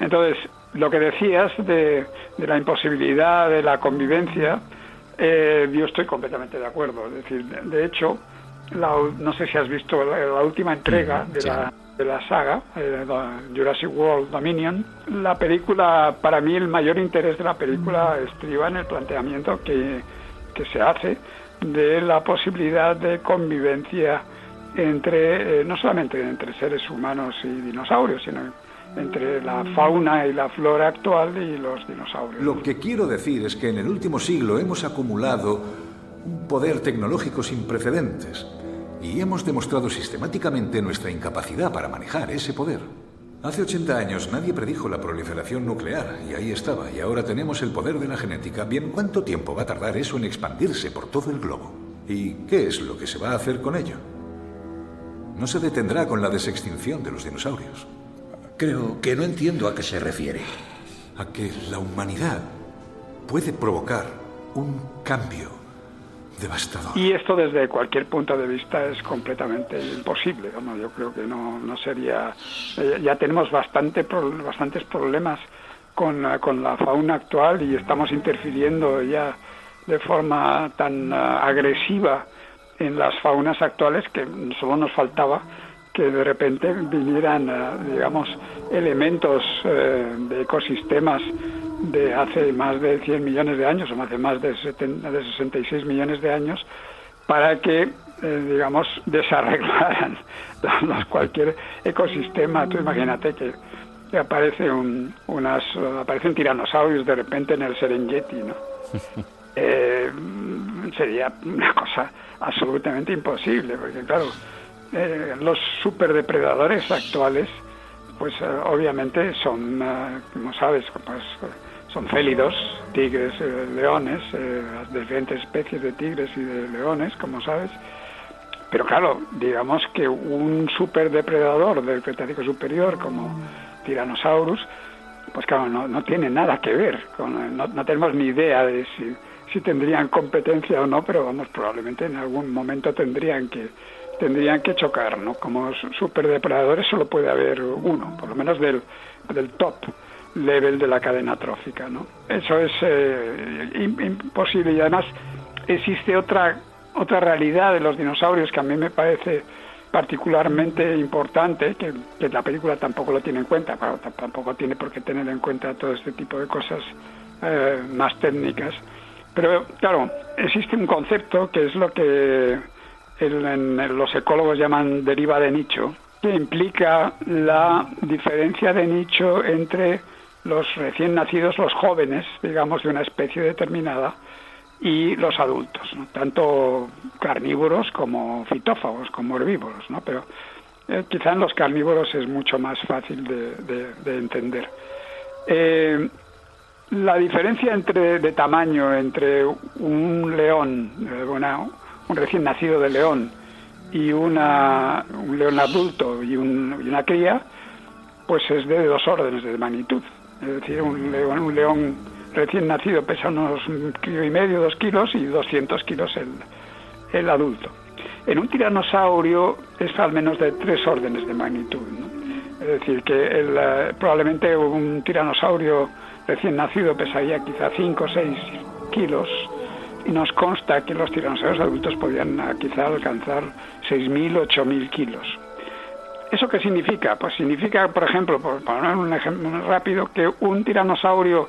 Entonces, lo que decías de, de la imposibilidad de la convivencia, eh, yo estoy completamente de acuerdo. Es decir, de, de hecho, la, no sé si has visto la, la última entrega de, sí. la, de la saga, eh, Jurassic World Dominion. La película, para mí el mayor interés de la película estriba en el planteamiento que, que se hace de la posibilidad de convivencia entre, eh, no solamente entre seres humanos y dinosaurios, sino entre la fauna y la flora actual y los dinosaurios. Lo que quiero decir es que en el último siglo hemos acumulado un poder tecnológico sin precedentes y hemos demostrado sistemáticamente nuestra incapacidad para manejar ese poder. Hace 80 años nadie predijo la proliferación nuclear y ahí estaba, y ahora tenemos el poder de la genética. Bien, ¿cuánto tiempo va a tardar eso en expandirse por todo el globo? ¿Y qué es lo que se va a hacer con ello? No se detendrá con la desextinción de los dinosaurios. Creo que no entiendo a qué se refiere. A que la humanidad puede provocar un cambio Y esto desde cualquier punto de vista es completamente imposible. Vamos, yo creo que no, no sería... eh, ya tenemos bastante, bastantes problemas con, la- con la fauna actual y estamos interfiriendo ya de forma tan ah, agresiva en las faunas actuales que solo nos faltaba que de repente vinieran, digamos, elementos eh, de ecosistemas de hace más de 100 millones de años, o hace más de, 70 de 66 millones de años, para que, eh, digamos, desarreglaran los- cualquier ecosistema. Tú imagínate que, que aparece un, unas, aparecen tiranosaurios de repente en el Serengeti, ¿no? Eh, sería una cosa absolutamente imposible, porque claro, eh, los superdepredadores actuales, pues eh, obviamente son, eh, como sabes, pues, eh, son félidos, tigres, eh, leones, eh, las diferentes especies de tigres y de leones, como sabes. Pero claro, digamos que un superdepredador del Cretácico superior como Tyrannosaurus, pues claro, no, no tiene nada que ver, con, no, no tenemos ni idea de si, si tendrían competencia o no, pero vamos, probablemente en algún momento tendrían que tendrían que chocar, ¿no? Como su- superdepredadores solo puede haber uno, por lo menos del, del top level de la cadena trófica, ¿no? Eso es eh, im- imposible y además existe otra otra realidad de los dinosaurios que a mí me parece particularmente importante, que, que la película tampoco lo tiene en cuenta, claro, tampoco tiene por qué tener en cuenta todo este tipo de cosas eh, más técnicas. Pero claro, existe un concepto que es lo que el- en- los ecólogos llaman deriva de nicho, que implica la diferencia de nicho entre los recién nacidos, los jóvenes, digamos, de una especie determinada, y los adultos, tanto carnívoros como fitófagos, como herbívoros, ¿no? pero eh, quizá en los carnívoros es mucho más fácil de, de- de entender. Eh, la diferencia entre de tamaño entre un león, eh, un recién nacido de león y una, un león adulto y, un- y una cría, pues es de dos órdenes de magnitud. Es decir, un león, un león recién nacido pesa unos un kilo y medio, dos kilos y 200 kilos el, el adulto. En un tiranosaurio es al menos de tres órdenes de magnitud. Es decir, que eh, probablemente un tiranosaurio recién nacido pesaría quizá 5 o 6 kilos y nos consta que los tiranosaurios adultos podían ah, quizá alcanzar 6.000 o 8.000 kilos. ¿Eso qué significa? Pues significa, por ejemplo, por poner un ejemplo rápido, que un tiranosaurio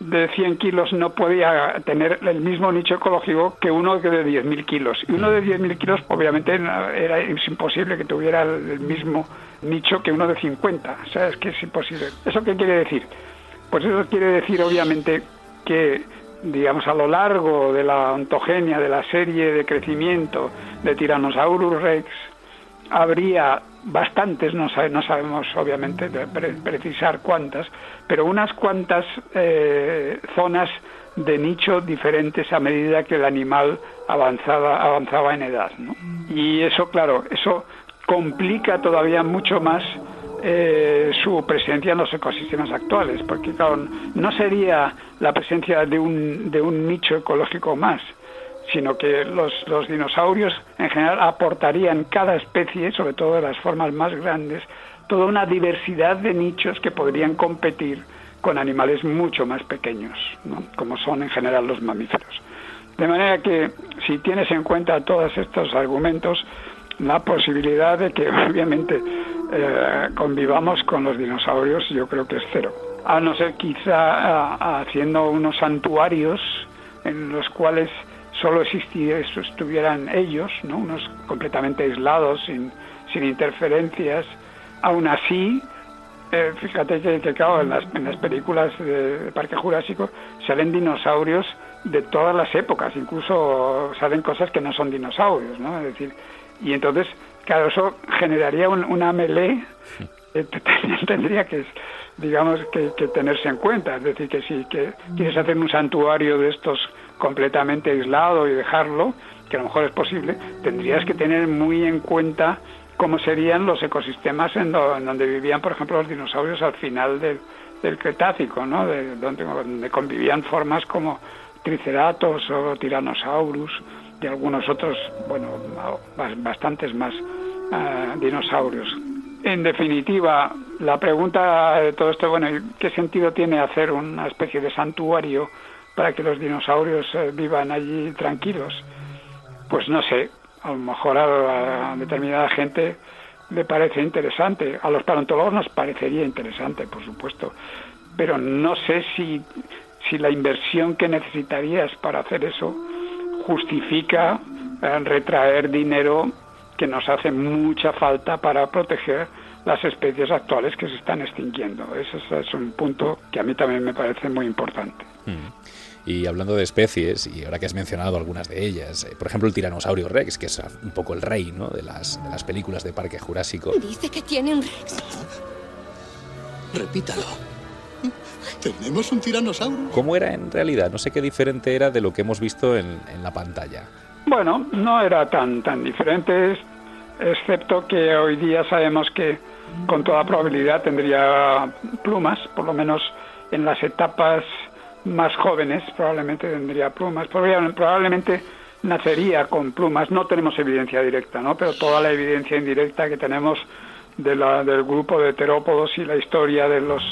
de 100 kilos no podía tener el mismo nicho ecológico que uno de 10.000 kilos. Y uno de 10.000 kilos, obviamente, era imposible que tuviera el mismo nicho que uno de 50. O sea, es que es imposible. ¿Eso qué quiere decir? Pues eso quiere decir, obviamente, que, digamos, a lo largo de la ontogenia, de la serie de crecimiento de Tyrannosaurus rex, habría bastantes, no, sabe- no sabemos obviamente pre- precisar cuántas, pero unas cuantas eh, zonas de nicho diferentes a medida que el animal avanzaba, avanzaba en edad. Y eso, claro, eso complica todavía mucho más eh, su presencia en los ecosistemas actuales, porque claro, no sería la presencia de un, de un nicho ecológico más, sino que los, los dinosaurios en general aportarían cada especie, sobre todo las formas más grandes, toda una diversidad de nichos que podrían competir con animales mucho más pequeños, ¿no? como son en general los mamíferos. De manera que si tienes en cuenta todos estos argumentos, la posibilidad de que obviamente eh, convivamos con los dinosaurios yo creo que es cero. A no ser quizá a- haciendo unos santuarios en los cuales solo existiera, estuvieran ellos, ¿no? unos completamente aislados, sin, sin interferencias. Aún así, eh, fíjate que, que, claro, en las, en las películas de, Parque Jurásico salen dinosaurios de todas las épocas, incluso salen cosas que no son dinosaurios, ¿no? Es decir, y entonces, claro, eso generaría un- una melee que te- te- tendría que, digamos, que, que tenerse en cuenta. Es decir, que si que quieres hacer un santuario de estos completamente aislado y dejarlo, que a lo mejor es posible, tendrías que tener muy en cuenta cómo serían los ecosistemas en, do- en donde vivían, por ejemplo, los dinosaurios al final del, del Cretácico, ¿no? De, donde, convivían formas como Triceratops o Tyrannosaurus de algunos otros, bueno, bastantes más eh, dinosaurios. En definitiva, la pregunta de todo esto, bueno, ¿qué sentido tiene hacer una especie de santuario para que los dinosaurios eh, vivan allí tranquilos? Pues no sé, a lo mejor a, determinada gente le parece interesante, a los paleontólogos nos parecería interesante, por supuesto, pero no sé si, si la inversión que necesitarías para hacer eso justifica eh, retraer dinero que nos hace mucha falta para proteger las especies actuales que se están extinguiendo. Ese es un punto que a mí también me parece muy importante. Mm. Y hablando de especies, y ahora que has mencionado algunas de ellas, eh, por ejemplo el tiranosaurio rex, que es un poco el rey ¿no? de, las, de las películas de Parque Jurásico. Dice que tiene un rex. Repítalo. Tenemos un tiranosaurio. ¿Cómo era en realidad? No sé qué diferente era de lo que hemos visto en, en la pantalla. Bueno, no era tan, tan diferente, excepto que hoy día sabemos que con toda probabilidad tendría plumas, por lo menos en las etapas más jóvenes probablemente tendría plumas, probablemente nacería con plumas, no tenemos evidencia directa, ¿no? pero toda la evidencia indirecta que tenemos de la, del grupo de terópodos y la historia de los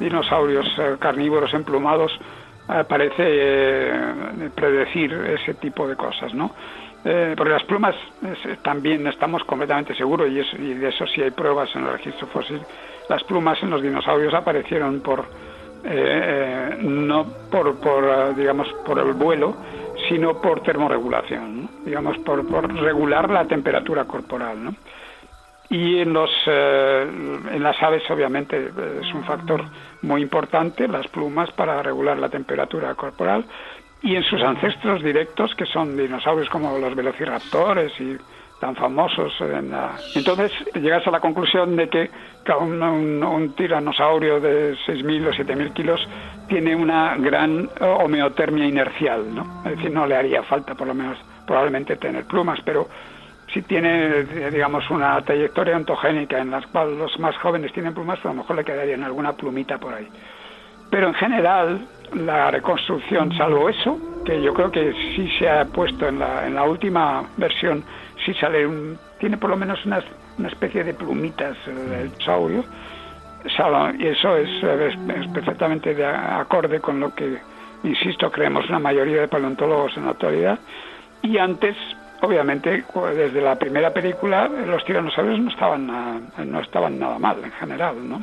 dinosaurios eh, carnívoros emplumados eh, parece eh, predecir ese tipo de cosas, ¿no? Eh, porque las plumas también estamos completamente seguros y, y, de eso sí hay pruebas en el registro fósil. Las plumas en los dinosaurios aparecieron por no por, por digamos por el vuelo, sino por termorregulación, digamos por, por regular la temperatura corporal, ¿no? Y en, los, eh, en las aves, obviamente, es un factor muy importante, las plumas, para regular la temperatura corporal. Y en sus ancestros directos, que son dinosaurios como los velociraptores y tan famosos. Entonces llegas a la conclusión de que un, un, tiranosaurio de 6.000 o 7.000 kilos tiene una gran homeotermia inercial, ¿no? Es decir, no le haría falta, por lo menos, probablemente tener plumas, pero si tiene, digamos, una trayectoria ontogénica en la cual los más jóvenes tienen plumas, a lo mejor le quedaría en alguna plumita por ahí. Pero en general, la reconstrucción, salvo eso, que yo creo que sí se ha puesto en la, en la última versión, sí sale un, tiene por lo menos una, una especie de plumitas del saurio, y eso es, es, perfectamente de acorde con lo que, insisto, creemos la mayoría de paleontólogos en la actualidad. Y antes, obviamente desde la primera película los tiranosaurios no estaban no estaban nada mal en general no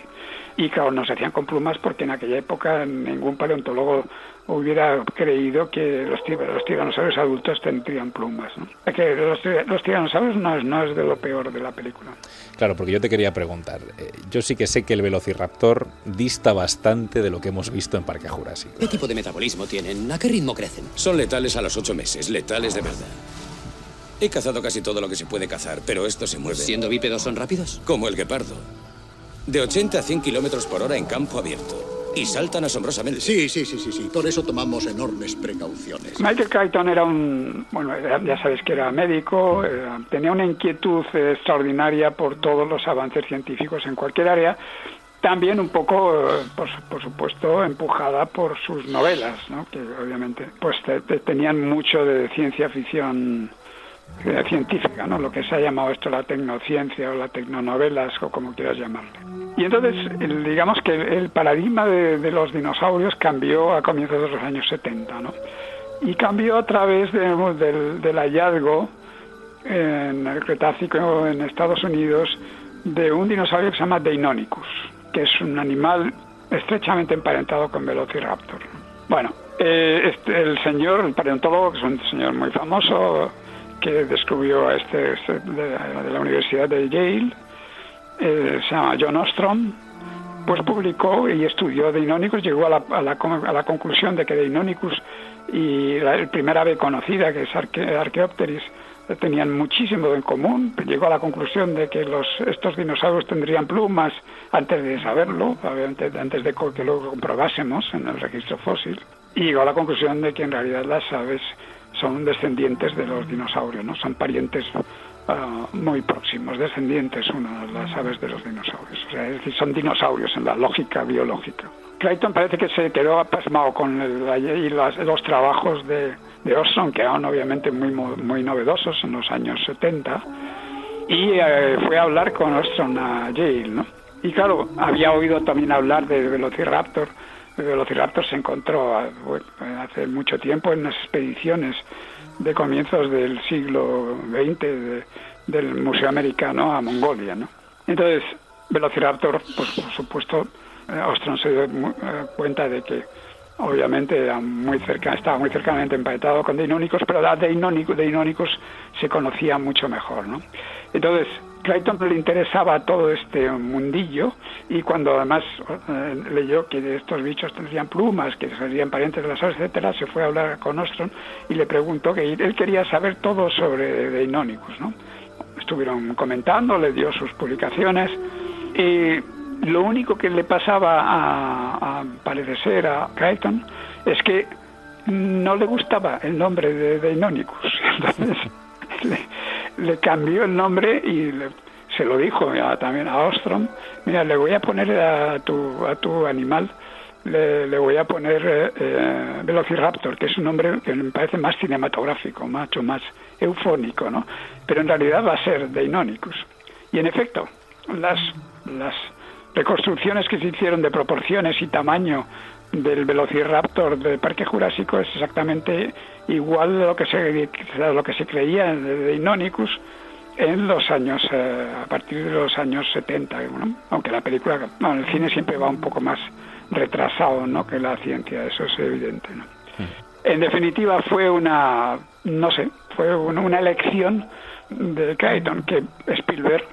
y claro no se hacían con plumas porque en aquella época ningún paleontólogo hubiera creído que los, los tiranosaurios adultos tendrían plumas ¿no? que los, tiranosaurios no es, no es de lo peor de la película claro porque yo te quería preguntar eh, yo sí que sé que el velociraptor dista bastante de lo que hemos visto en Parque Jurásico ¿qué tipo de metabolismo tienen? ¿a qué ritmo crecen? son letales a los ocho meses letales de verdad He cazado casi todo lo que se puede cazar, pero esto se mueve. ¿Siendo bípedos son rápidos? Como el guepardo. De 80 a 100 kilómetros por hora en campo abierto. Y saltan asombrosamente. Sí, sí, sí, sí, sí. Por eso tomamos enormes precauciones. Michael Crichton era un... Bueno, ya sabes que era médico, tenía una inquietud extraordinaria por todos los avances científicos en cualquier área. También un poco, por, por supuesto, empujada por sus novelas, ¿no? que obviamente pues tenían mucho de ciencia ficción científica, ¿no? lo que se ha llamado esto la tecnociencia o la tecnonovelas o como quieras llamarle. Y entonces, digamos que el paradigma de, los dinosaurios cambió a comienzos de los años 70, ¿no? Y cambió a través del, del hallazgo en el Cretácico en Estados Unidos de un dinosaurio que se llama Deinonychus, que es un animal estrechamente emparentado con Velociraptor. Bueno, eh, este, el señor, el paleontólogo, que es un señor muy famoso, que descubrió a este, este de, la Universidad de Yale, eh, se llama John Ostrom, pues publicó y estudió Deinonychus, llegó a la, a la, a la conclusión de que Deinonychus y la, primera ave conocida, que es Arque, Archaeopteris, tenían muchísimo en común. Llegó a la conclusión de que los, estos dinosaurios tendrían plumas antes de saberlo, obviamente antes de que lo comprobásemos en el registro fósil. Y llegó a la conclusión de que en realidad las aves son descendientes de los dinosaurios, ¿no? Son parientes ah, muy próximos, descendientes uno de las aves de los dinosaurios. O sea, es decir, son dinosaurios en la lógica biológica. Clayton parece que se quedó pasmado con el, y los, los, trabajos de, de Ostrom, que eran obviamente muy, muy novedosos en los años 70, y eh, fue a hablar con Ostrom a Yale, ¿no? Y claro, había oído también hablar de Velociraptor. El Velociraptor se encontró hace mucho tiempo en unas expediciones de comienzos del siglo XX del Museo Americano a Mongolia, ¿no? Entonces, Velociraptor, pues por supuesto, eh, Ostrom se dio eh, cuenta de que obviamente era muy cerca, estaba muy cercanamente emparentado con Deinónicos, pero a Deinónicos se conocía mucho mejor, ¿no? Entonces, Clayton le interesaba todo este mundillo y cuando además eh, leyó que estos bichos tendrían plumas, que serían parientes de las aves, etcétera, se fue a hablar con Ostrom y le preguntó que él quería saber todo sobre Deinónicos, ¿no? Estuvieron comentando, le dio sus publicaciones y lo único que le pasaba a, a parecer a Clayton es que no le gustaba el nombre de Deinónicos. Entonces, cambió el nombre y se lo dijo también a Ostrom, mira, le voy a poner a tu, a tu animal, le, voy a poner eh, eh, Velociraptor, que es un nombre que me parece más cinematográfico, mucho más eufónico, ¿no? Pero en realidad va a ser Deinonychus. Y en efecto, las, las reconstrucciones que se hicieron de proporciones y tamaño del Velociraptor del Parque Jurásico es exactamente igual a lo que se, lo que se creía de Deinonychus en los años, eh, a partir de los años 70, aunque la película, bueno, el cine siempre va un poco más retrasado ¿no? que la ciencia, eso es evidente. ¿no? En definitiva fue una, no sé, fue una, elección de Crichton que Spielberg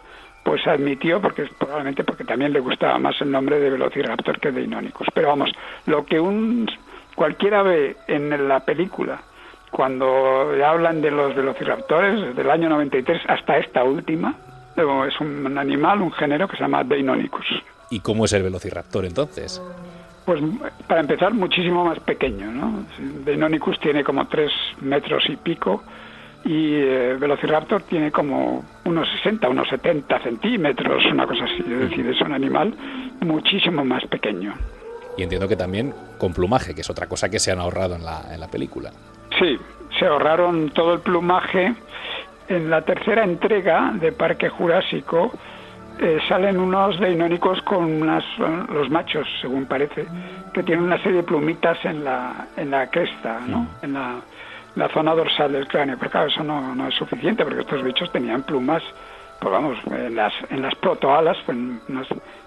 pues admitió porque probablemente porque también le gustaba más el nombre de Velociraptor que de Inónicos. Pero vamos, lo que un cualquiera ve en la película cuando hablan de los velociraptores desde el año 93 hasta esta última, es un animal, un género que se llama Deinonychus. ¿Y cómo es el velociraptor entonces? Pues para empezar, muchísimo más pequeño, ¿no? Deinonychus tiene como tres metros y pico y eh, Velociraptor tiene como unos 60, unos 70 centímetros, una cosa así. Es decir, es un animal muchísimo más pequeño. Y entiendo que también con plumaje, que es otra cosa que se han ahorrado en la, en la película. Sí, se ahorraron todo el plumaje. En la tercera entrega de Parque Jurásico eh, salen unos deinónicos con unas, los machos, según parece, que tienen una serie de plumitas en la, en la cresta, ¿no? En la, la zona dorsal del cráneo. Pero claro, eso no, no es suficiente porque estos bichos tenían plumas, pues vamos, en las, en las protoalas, pues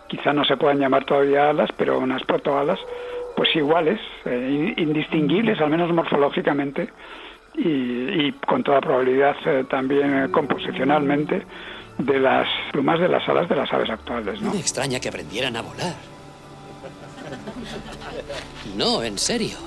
quizá no se puedan llamar todavía alas, pero unas protoalas, pues iguales, eh, indistinguibles, al menos morfológicamente, y, con toda probabilidad eh, también eh, composicionalmente de las plumas de las alas de las aves actuales. ¿no? Me extraña que aprendieran a volar. No, en serio.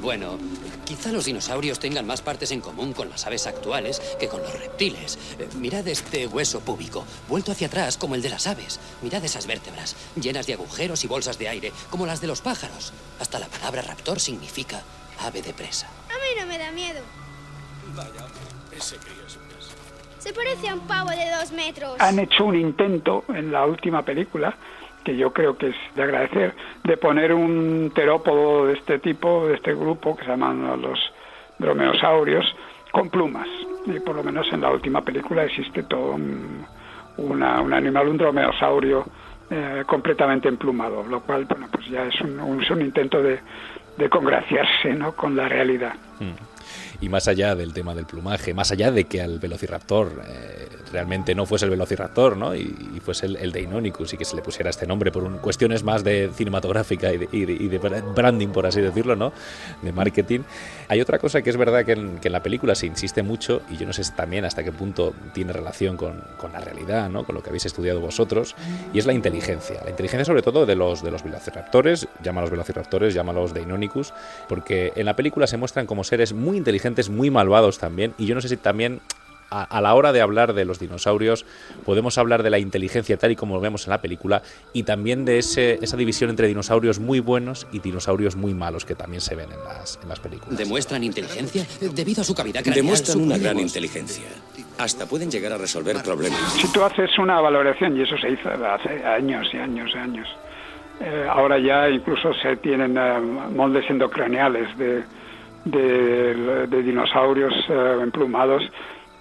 Bueno, Quizá los dinosaurios tengan más partes en común con las aves actuales que con los reptiles. Eh, mirad este hueso púbico, vuelto hacia atrás como el de las aves. Mirad esas vértebras, llenas de agujeros y bolsas de aire, como las de los pájaros. Hasta la palabra raptor significa ave de presa. A mí no me da miedo. Vaya, ese crío es Se parece a un pavo de dos metros. Han hecho un intento en la última película que yo creo que es de agradecer, de poner un terópodo de este tipo, de este grupo, que se llaman los dromeosaurios, con plumas. Y por lo menos en la última película existe todo un, animal, un dromeosaurio eh, completamente emplumado, lo cual, bueno, pues ya es un, un, intento de, de congraciarse ¿no? con la realidad. Mm y más allá del tema del plumaje, más allá de que al Velociraptor eh, realmente no fuese el Velociraptor, ¿no? Y, fuese el, el y que se le pusiera este nombre por cuestiones más de cinematográfica y de, branding, por así decirlo, ¿no? De marketing. Hay otra cosa que es verdad que en, la película se insiste mucho y yo no sé también hasta qué punto tiene relación con, la realidad, ¿no? Con lo que habéis estudiado vosotros y es la inteligencia. La inteligencia sobre todo de los, de los Velociraptores, llámalos Velociraptores, llámalos Deinonychus, porque en la película se muestran como seres muy inteligentes muy malvados también. Y yo no sé si también a, la hora de hablar de los dinosaurios podemos hablar de la inteligencia tal y como lo vemos en la película y también de ese, esa división entre dinosaurios muy buenos y dinosaurios muy malos que también se ven en las, en las películas. ¿Demuestran inteligencia? Debido a su cavidad craneal. Demuestran una gran inteligencia. Hasta pueden llegar a resolver problemas. Si tú haces una valoración, y eso se hizo hace años y años y años, eh, ahora ya incluso se tienen eh, moldes endocraneales de de, de dinosaurios eh, emplumados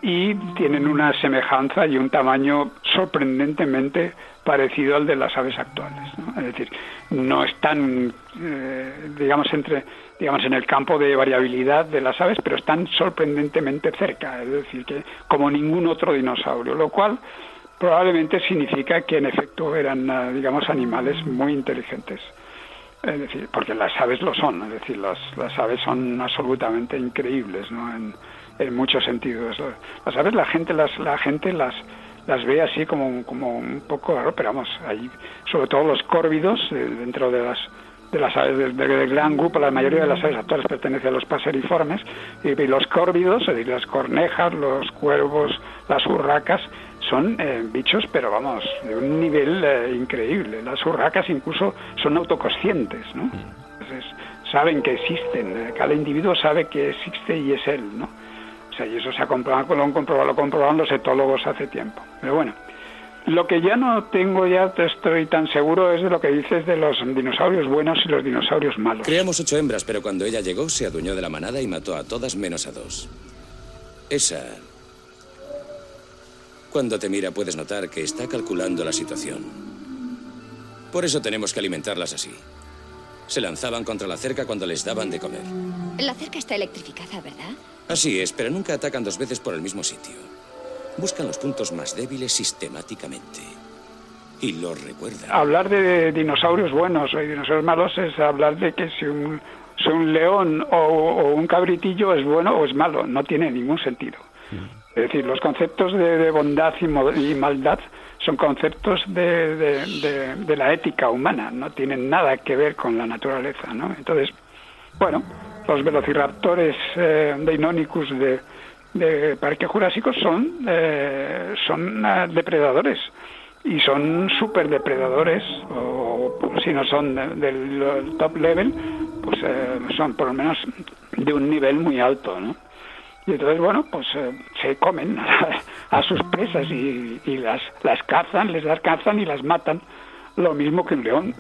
y tienen una semejanza y un tamaño sorprendentemente parecido al de las aves actuales. ¿no? Es decir, no están, eh, digamos, entre, digamos, en el campo de variabilidad de las aves, pero están sorprendentemente cerca, es decir, que como ningún otro dinosaurio, lo cual probablemente significa que en efecto eran, eh, digamos, animales muy inteligentes. Es decir, porque las aves lo son, es decir, las, las aves son absolutamente increíbles, ¿no? En, en muchos sentidos. Las aves la gente las la gente las las ve así como, como un poco raro, pero vamos, ahí sobre todo los córvidos eh, dentro de las de las aves del, del, gran grupo, la mayoría de las aves actuales pertenece a los paseriformes, y, y los córvidos, es decir, las cornejas, los cuervos, las urracas, son eh, bichos, pero vamos, de un nivel eh, increíble. Las urracas incluso son autoconscientes, ¿no? Entonces, saben que existen, cada individuo sabe que existe y es él, ¿no? O sea, y eso se ha comprobado, lo han comprobado, lo comprobaron los etólogos hace tiempo. Pero bueno, lo que ya no tengo, ya estoy tan seguro, es de lo que dices de los dinosaurios buenos y los dinosaurios malos. Creamos ocho hembras, pero cuando ella llegó se adueñó de la manada y mató a todas menos a dos. Esa... Cuando te mira puedes notar que está calculando la situación. Por eso tenemos que alimentarlas así. Se lanzaban contra la cerca cuando les daban de comer. La cerca está electrificada, ¿verdad? Así es, pero nunca atacan dos veces por el mismo sitio. Buscan los puntos más débiles sistemáticamente. Y los recuerdan. Hablar de dinosaurios buenos o dinosaurios malos es hablar de que si un, si un león o, un cabritillo es bueno o es malo. No tiene ningún sentido. Es decir, los conceptos de, bondad y, y, maldad son conceptos de, la ética humana, no tienen nada que ver con la naturaleza, ¿no? Entonces, bueno, los velociraptores eh, de Parque Jurásico son, eh, son uh, depredadores. Y son super depredadores o si no son del de, top level pues eh, son por lo menos de un nivel muy alto ¿no? y entonces bueno pues eh, se comen a, a sus presas y, y, las las cazan les las cazan y las matan. Lo mismo que un león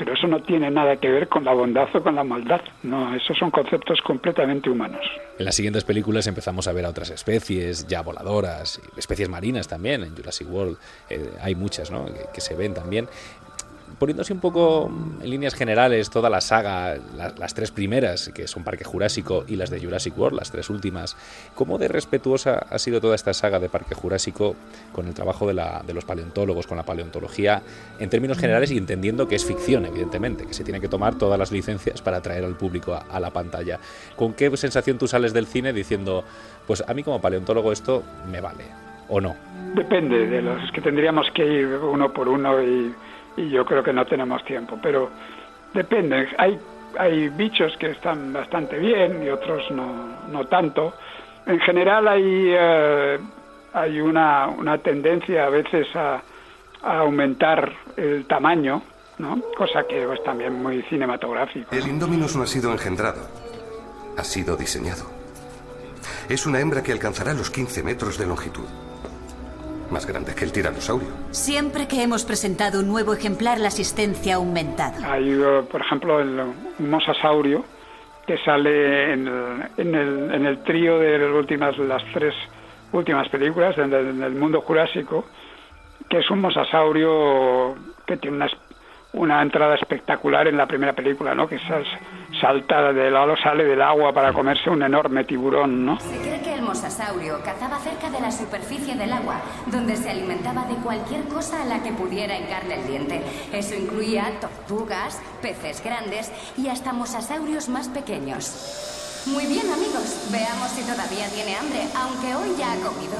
pero eso no tiene nada que ver con la bondad o con la maldad. No, esos son conceptos completamente humanos. En las siguientes películas empezamos a ver a otras especies ya voladoras, especies marinas también. En Jurassic World eh, hay muchas ¿no? que, que se ven también poniéndose un poco en líneas generales toda la saga, la, las tres primeras, que son Parque Jurásico, y las de Jurassic World, las tres últimas, ¿cómo de respetuosa ha sido toda esta saga de Parque Jurásico con el trabajo de, la, de los paleontólogos, con la paleontología, en términos generales y entendiendo que es ficción, evidentemente, que se tiene que tomar todas las licencias para atraer al público a, a la pantalla? ¿Con qué sensación tú sales del cine diciendo, pues a mí como paleontólogo esto me vale, o no? Depende de los que tendríamos que ir uno por uno y y yo creo que no tenemos tiempo, pero depende. Hay, hay bichos que están bastante bien y otros no, no tanto. En general hay, eh, hay una, una tendencia a veces a, a aumentar el tamaño, ¿no? cosa que es también muy cinematográfico. El Indominus no ha sido engendrado, ha sido diseñado. Es una hembra que alcanzará los 15 metros de longitud más grande que el tiranosaurio. Siempre que hemos presentado un nuevo ejemplar, la asistencia ha aumentado. Hay, por ejemplo, el, un mosasaurio que sale en el, en el, en el trío de las últimas, las tres últimas películas, en el, en el mundo jurásico, que es un mosasaurio que tiene una, una entrada espectacular en la primera película, ¿no? Que sal, salta del halo, sale del agua para comerse un enorme tiburón, ¿no? Se cree que mosasaurio cazaba cerca de la superficie del agua, donde se alimentaba de cualquier cosa a la que pudiera hincarle el diente. Eso incluía tortugas, peces grandes y hasta mosasaurios más pequeños. Muy bien, amigos. Veamos si todavía tiene hambre, aunque hoy ya ha comido.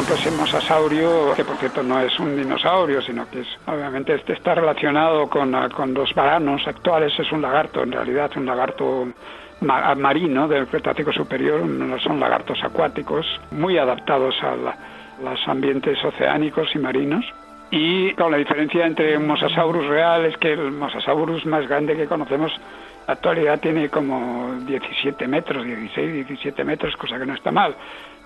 Ejemplo, ese mosasaurio, que por cierto no es un dinosaurio, sino que es, obviamente este está relacionado con, con los varanos actuales, es un lagarto, en realidad, un lagarto ma marino del Cretácico superior, son lagartos acuáticos, muy adaptados a, la, los ambientes oceánicos y marinos. Y con la diferencia entre un Mosasaurus real es que el Mosasaurus más grande que conocemos actualidad tiene como 17 metros, 16, 17 metros, cosa que no está mal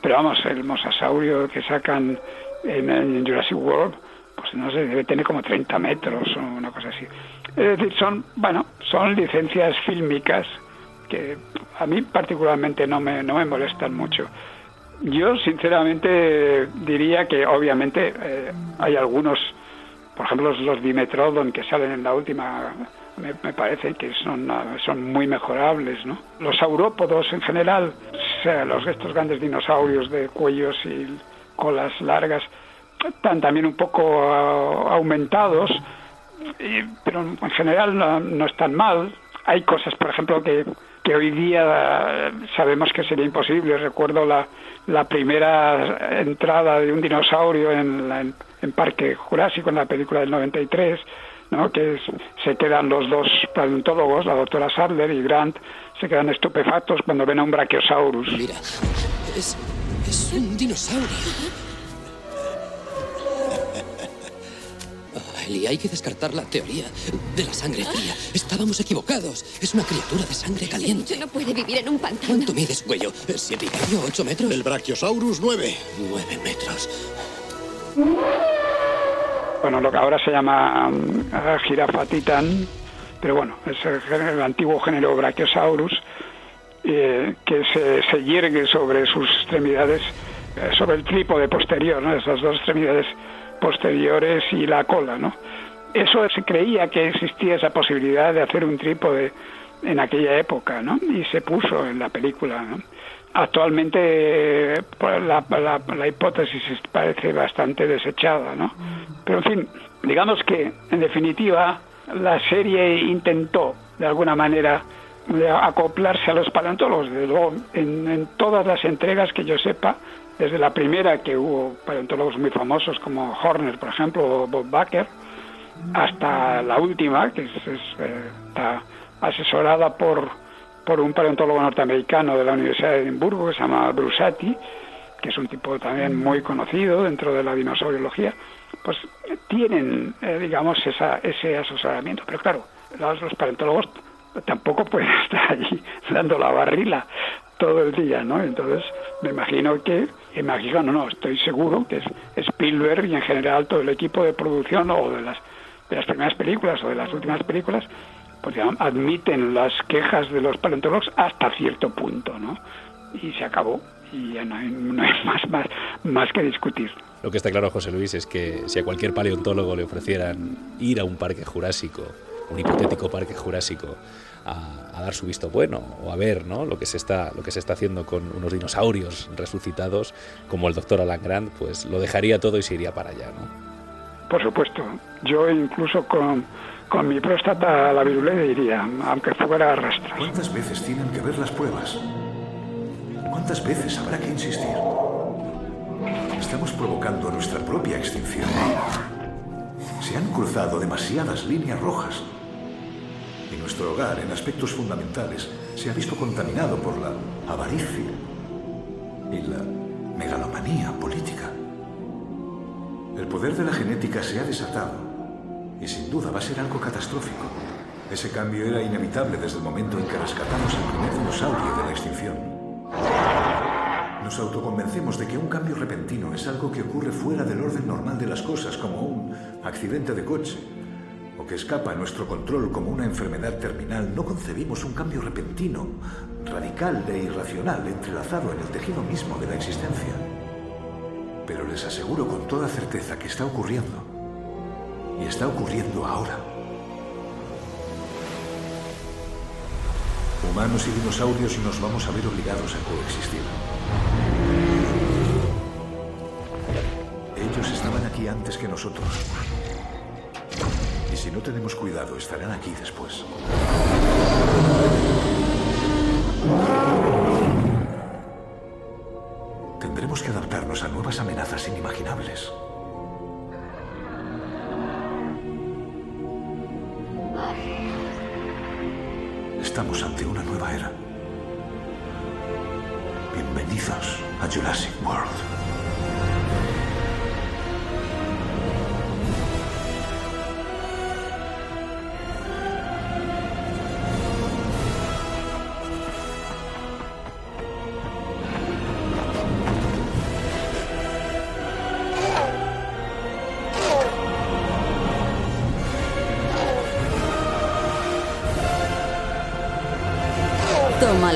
pero vamos, el mosasaurio que sacan en, Jurassic World, pues no sé, debe tener como 30 metros o una cosa así. Es decir, son, bueno, son licencias fílmicas que a mí particularmente no me, no me molestan mucho. Yo sinceramente diría que obviamente eh, hay algunos, por ejemplo los, los Dimetrodon que salen en la última, me, me parece que son, son muy mejorables, ¿no? Los saurópodos en general, o sea, los estos grandes dinosaurios de cuellos y colas largas, están también un poco aumentados, pero en general no, están mal. Hay cosas, por ejemplo, que que hoy día sabemos que sería imposible. Recuerdo la, la primera entrada de un dinosaurio en, en, Parque Jurásico, en la película del 93, ¿no? que se quedan los dos paleontólogos, la doctora Sadler y Grant, se quedan estupefactos cuando ven a un Brachiosaurus. Mira, es, es un dinosaurio. Y hay que descartar la teoría de la sangre fría. Estábamos equivocados. Es una criatura de sangre caliente. no puede vivir en un pantano. ¿Cuánto mides, cuello? ¿Siete y medio? ¿Ocho metros? El Brachiosaurus, nueve. Nueve metros. Bueno, lo que ahora se llama uh, jirafa titán, pero bueno, es el, antiguo género Brachiosaurus, eh, que se, se, yergue sobre sus extremidades, eh, sobre el trípode posterior, ¿no? esas dos extremidades posteriores y la cola, ¿no? Eso se creía que existía esa posibilidad de hacer un trípode en aquella época, ¿no? Y se puso en la película, ¿no? Actualmente pues, la, la, hipótesis parece bastante desechada, ¿no? Pero en fin, digamos que en definitiva la serie intentó de alguna manera acoplarse a los paleontólogos, desde luego en, en todas las entregas que yo sepa, desde la primera que hubo paleontólogos muy famosos como Horner, por ejemplo, o Bob Baker, hasta la última, que es, eh, está asesorada por, por un paleontólogo norteamericano de la Universidad de Edimburgo que se llama Brusati, que es un tipo también muy conocido dentro de la dinosauriología, pues tienen, eh, digamos, esa, ese asesoramiento. Pero claro, los, los paleontólogos tampoco pueden estar allí dando la barrila todo el día, ¿no? Entonces, me imagino que, imagino, no, no, estoy seguro que es Spielberg y en general todo el equipo de producción o de las, de las primeras películas o de las últimas películas, pues admiten las quejas de los paleontólogos hasta cierto punto, ¿no? Y se acabó y ya no hay, no hay más, más, más que discutir. Lo que está claro, José Luis, es que si a cualquier paleontólogo le ofrecieran ir a un parque jurásico, un hipotético parque jurásico, a, dar su visto bueno o a ver ¿no? lo, que se está, lo que se está haciendo con unos dinosaurios resucitados como el doctor Alan Grant, pues lo dejaría todo y se iría para allá. ¿no? Por supuesto, yo incluso con, con mi próstata a la virulé iría, aunque fuera a. ¿Cuántas veces tienen que ver las pruebas? ¿Cuántas veces habrá que insistir? Estamos provocando nuestra propia extinción. Se han cruzado demasiadas líneas rojas nuestro hogar en aspectos fundamentales se ha visto contaminado por la avaricia y la megalomanía política. El poder de la genética se ha desatado y sin duda va a ser algo catastrófico. Ese cambio era inevitable desde el momento en que rescatamos el primer dinosaurio de la extinción. Nos autoconvencemos de que un cambio repentino es algo que ocurre fuera del orden normal de las cosas, como un accidente de coche o que escapa a nuestro control como una enfermedad terminal, no concebimos un cambio repentino, radical e irracional entrelazado en el tejido mismo de la existencia. Pero les aseguro con toda certeza que está ocurriendo. Y está ocurriendo ahora. Humanos y dinosaurios nos vamos a ver obligados a coexistir. Ellos estaban aquí antes que nosotros. Y si no tenemos cuidado, estarán aquí después. Bienvenidos a Jurassic World.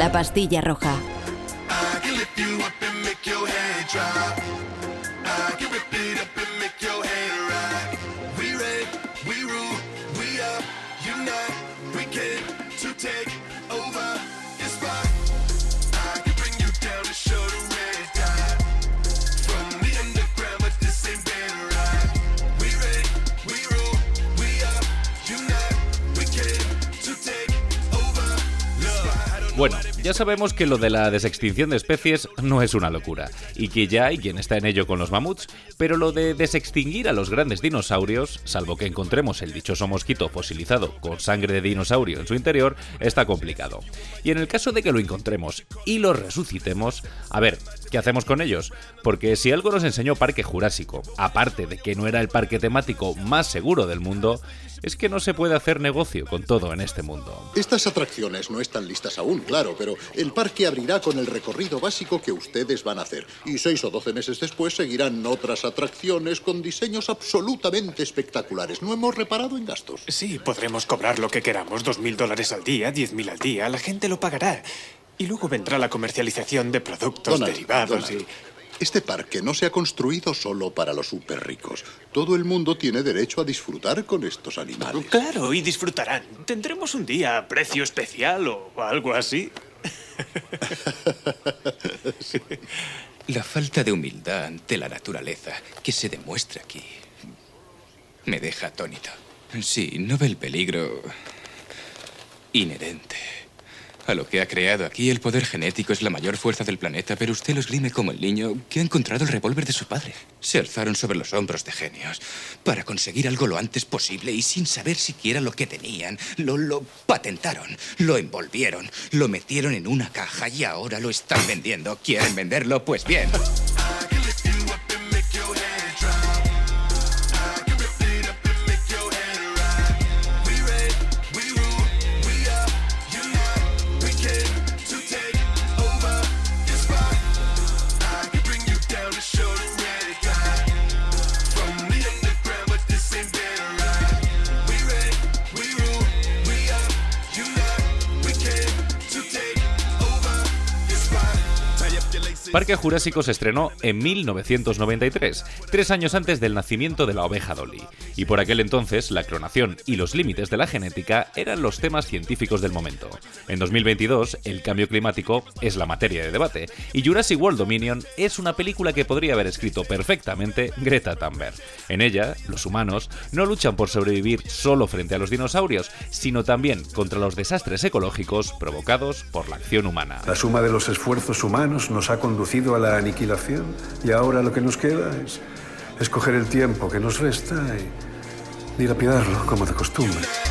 La pastilla roja. Ya sabemos que lo de la desextinción de especies no es una locura, y que ya hay quien está en ello con los mamuts, pero lo de desextinguir a los grandes dinosaurios, salvo que encontremos el dichoso mosquito fosilizado con sangre de dinosaurio en su interior, está complicado. Y en el caso de que lo encontremos y lo resucitemos, a ver, ¿qué hacemos con ellos? Porque si algo nos enseñó Parque Jurásico, aparte de que no era el parque temático más seguro del mundo, es que no se puede hacer negocio con todo en este mundo. Estas atracciones no están listas aún, claro, pero el parque abrirá con el recorrido básico que ustedes van a hacer. Y seis o doce meses después seguirán otras atracciones con diseños absolutamente espectaculares. No hemos reparado en gastos. Sí, podremos cobrar lo que queramos, dos mil dólares al día, diez mil al día. La gente lo pagará. Y luego vendrá la comercialización de productos Donald, derivados Donald, y... Este parque no se ha construido solo para los súper ricos. Todo el mundo tiene derecho a disfrutar con estos animales. Claro, y disfrutarán. Tendremos un día a precio especial o algo así. La falta de humildad ante la naturaleza que se demuestra aquí me deja atónito. Sí, no ve el peligro inherente a lo que ha creado aquí. El poder genético es la mayor fuerza del planeta, pero usted lo esgrime como el niño que ha encontrado el revólver de su padre. Se alzaron sobre los hombros de genios para conseguir algo lo antes posible y sin saber siquiera lo que tenían, lo, lo patentaron, lo envolvieron, lo metieron en una caja y ahora lo están vendiendo. ¿Quieren venderlo? Pues bien. Parque Jurásico se estrenó en 1993, tres años antes del nacimiento de la oveja Dolly, y por aquel entonces la clonación y los límites de la genética eran los temas científicos del momento. En 2022, el cambio climático es la materia de debate, y Jurassic World Dominion es una película que podría haber escrito perfectamente Greta Thunberg. En ella, los humanos no luchan por sobrevivir solo frente a los dinosaurios, sino también contra los desastres ecológicos provocados por la acción humana. La suma de los esfuerzos humanos nos ha a la aniquilación y ahora lo que nos queda es escoger el tiempo que nos resta y dilapidarlo como de costumbre.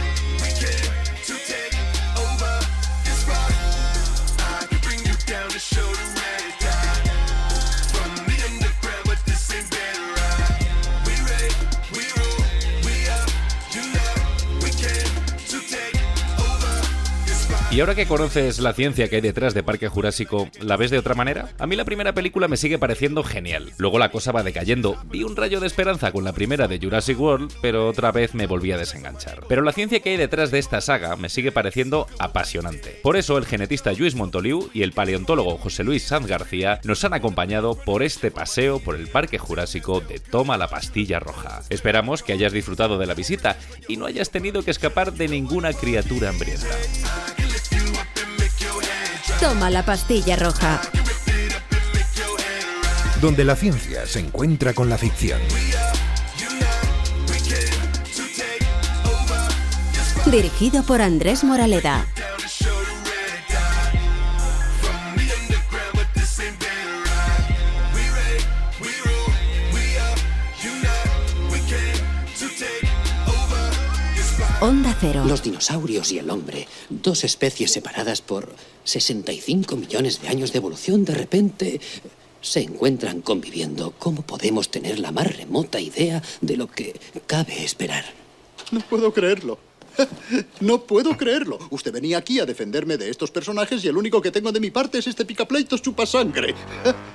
Y ahora que conoces la ciencia que hay detrás de Parque Jurásico, ¿la ves de otra manera? A mí la primera película me sigue pareciendo genial. Luego la cosa va decayendo. Vi un rayo de esperanza con la primera de Jurassic World, pero otra vez me volví a desenganchar. Pero la ciencia que hay detrás de esta saga me sigue pareciendo apasionante. Por eso el genetista Luis Montoliu y el paleontólogo José Luis Sanz García nos han acompañado por este paseo por el Parque Jurásico de Toma la Pastilla Roja. Esperamos que hayas disfrutado de la visita y no hayas tenido que escapar de ninguna criatura hambrienta. Toma la pastilla roja. Donde la ciencia se encuentra con la ficción. Dirigido por Andrés Moraleda. Onda Cero. Los dinosaurios y el hombre, dos especies separadas por 65 millones de años de evolución, de repente se encuentran conviviendo. ¿Cómo podemos tener la más remota idea de lo que cabe esperar? No puedo creerlo. No puedo creerlo. Usted venía aquí a defenderme de estos personajes y el único que tengo de mi parte es este picapleitos chupasangre.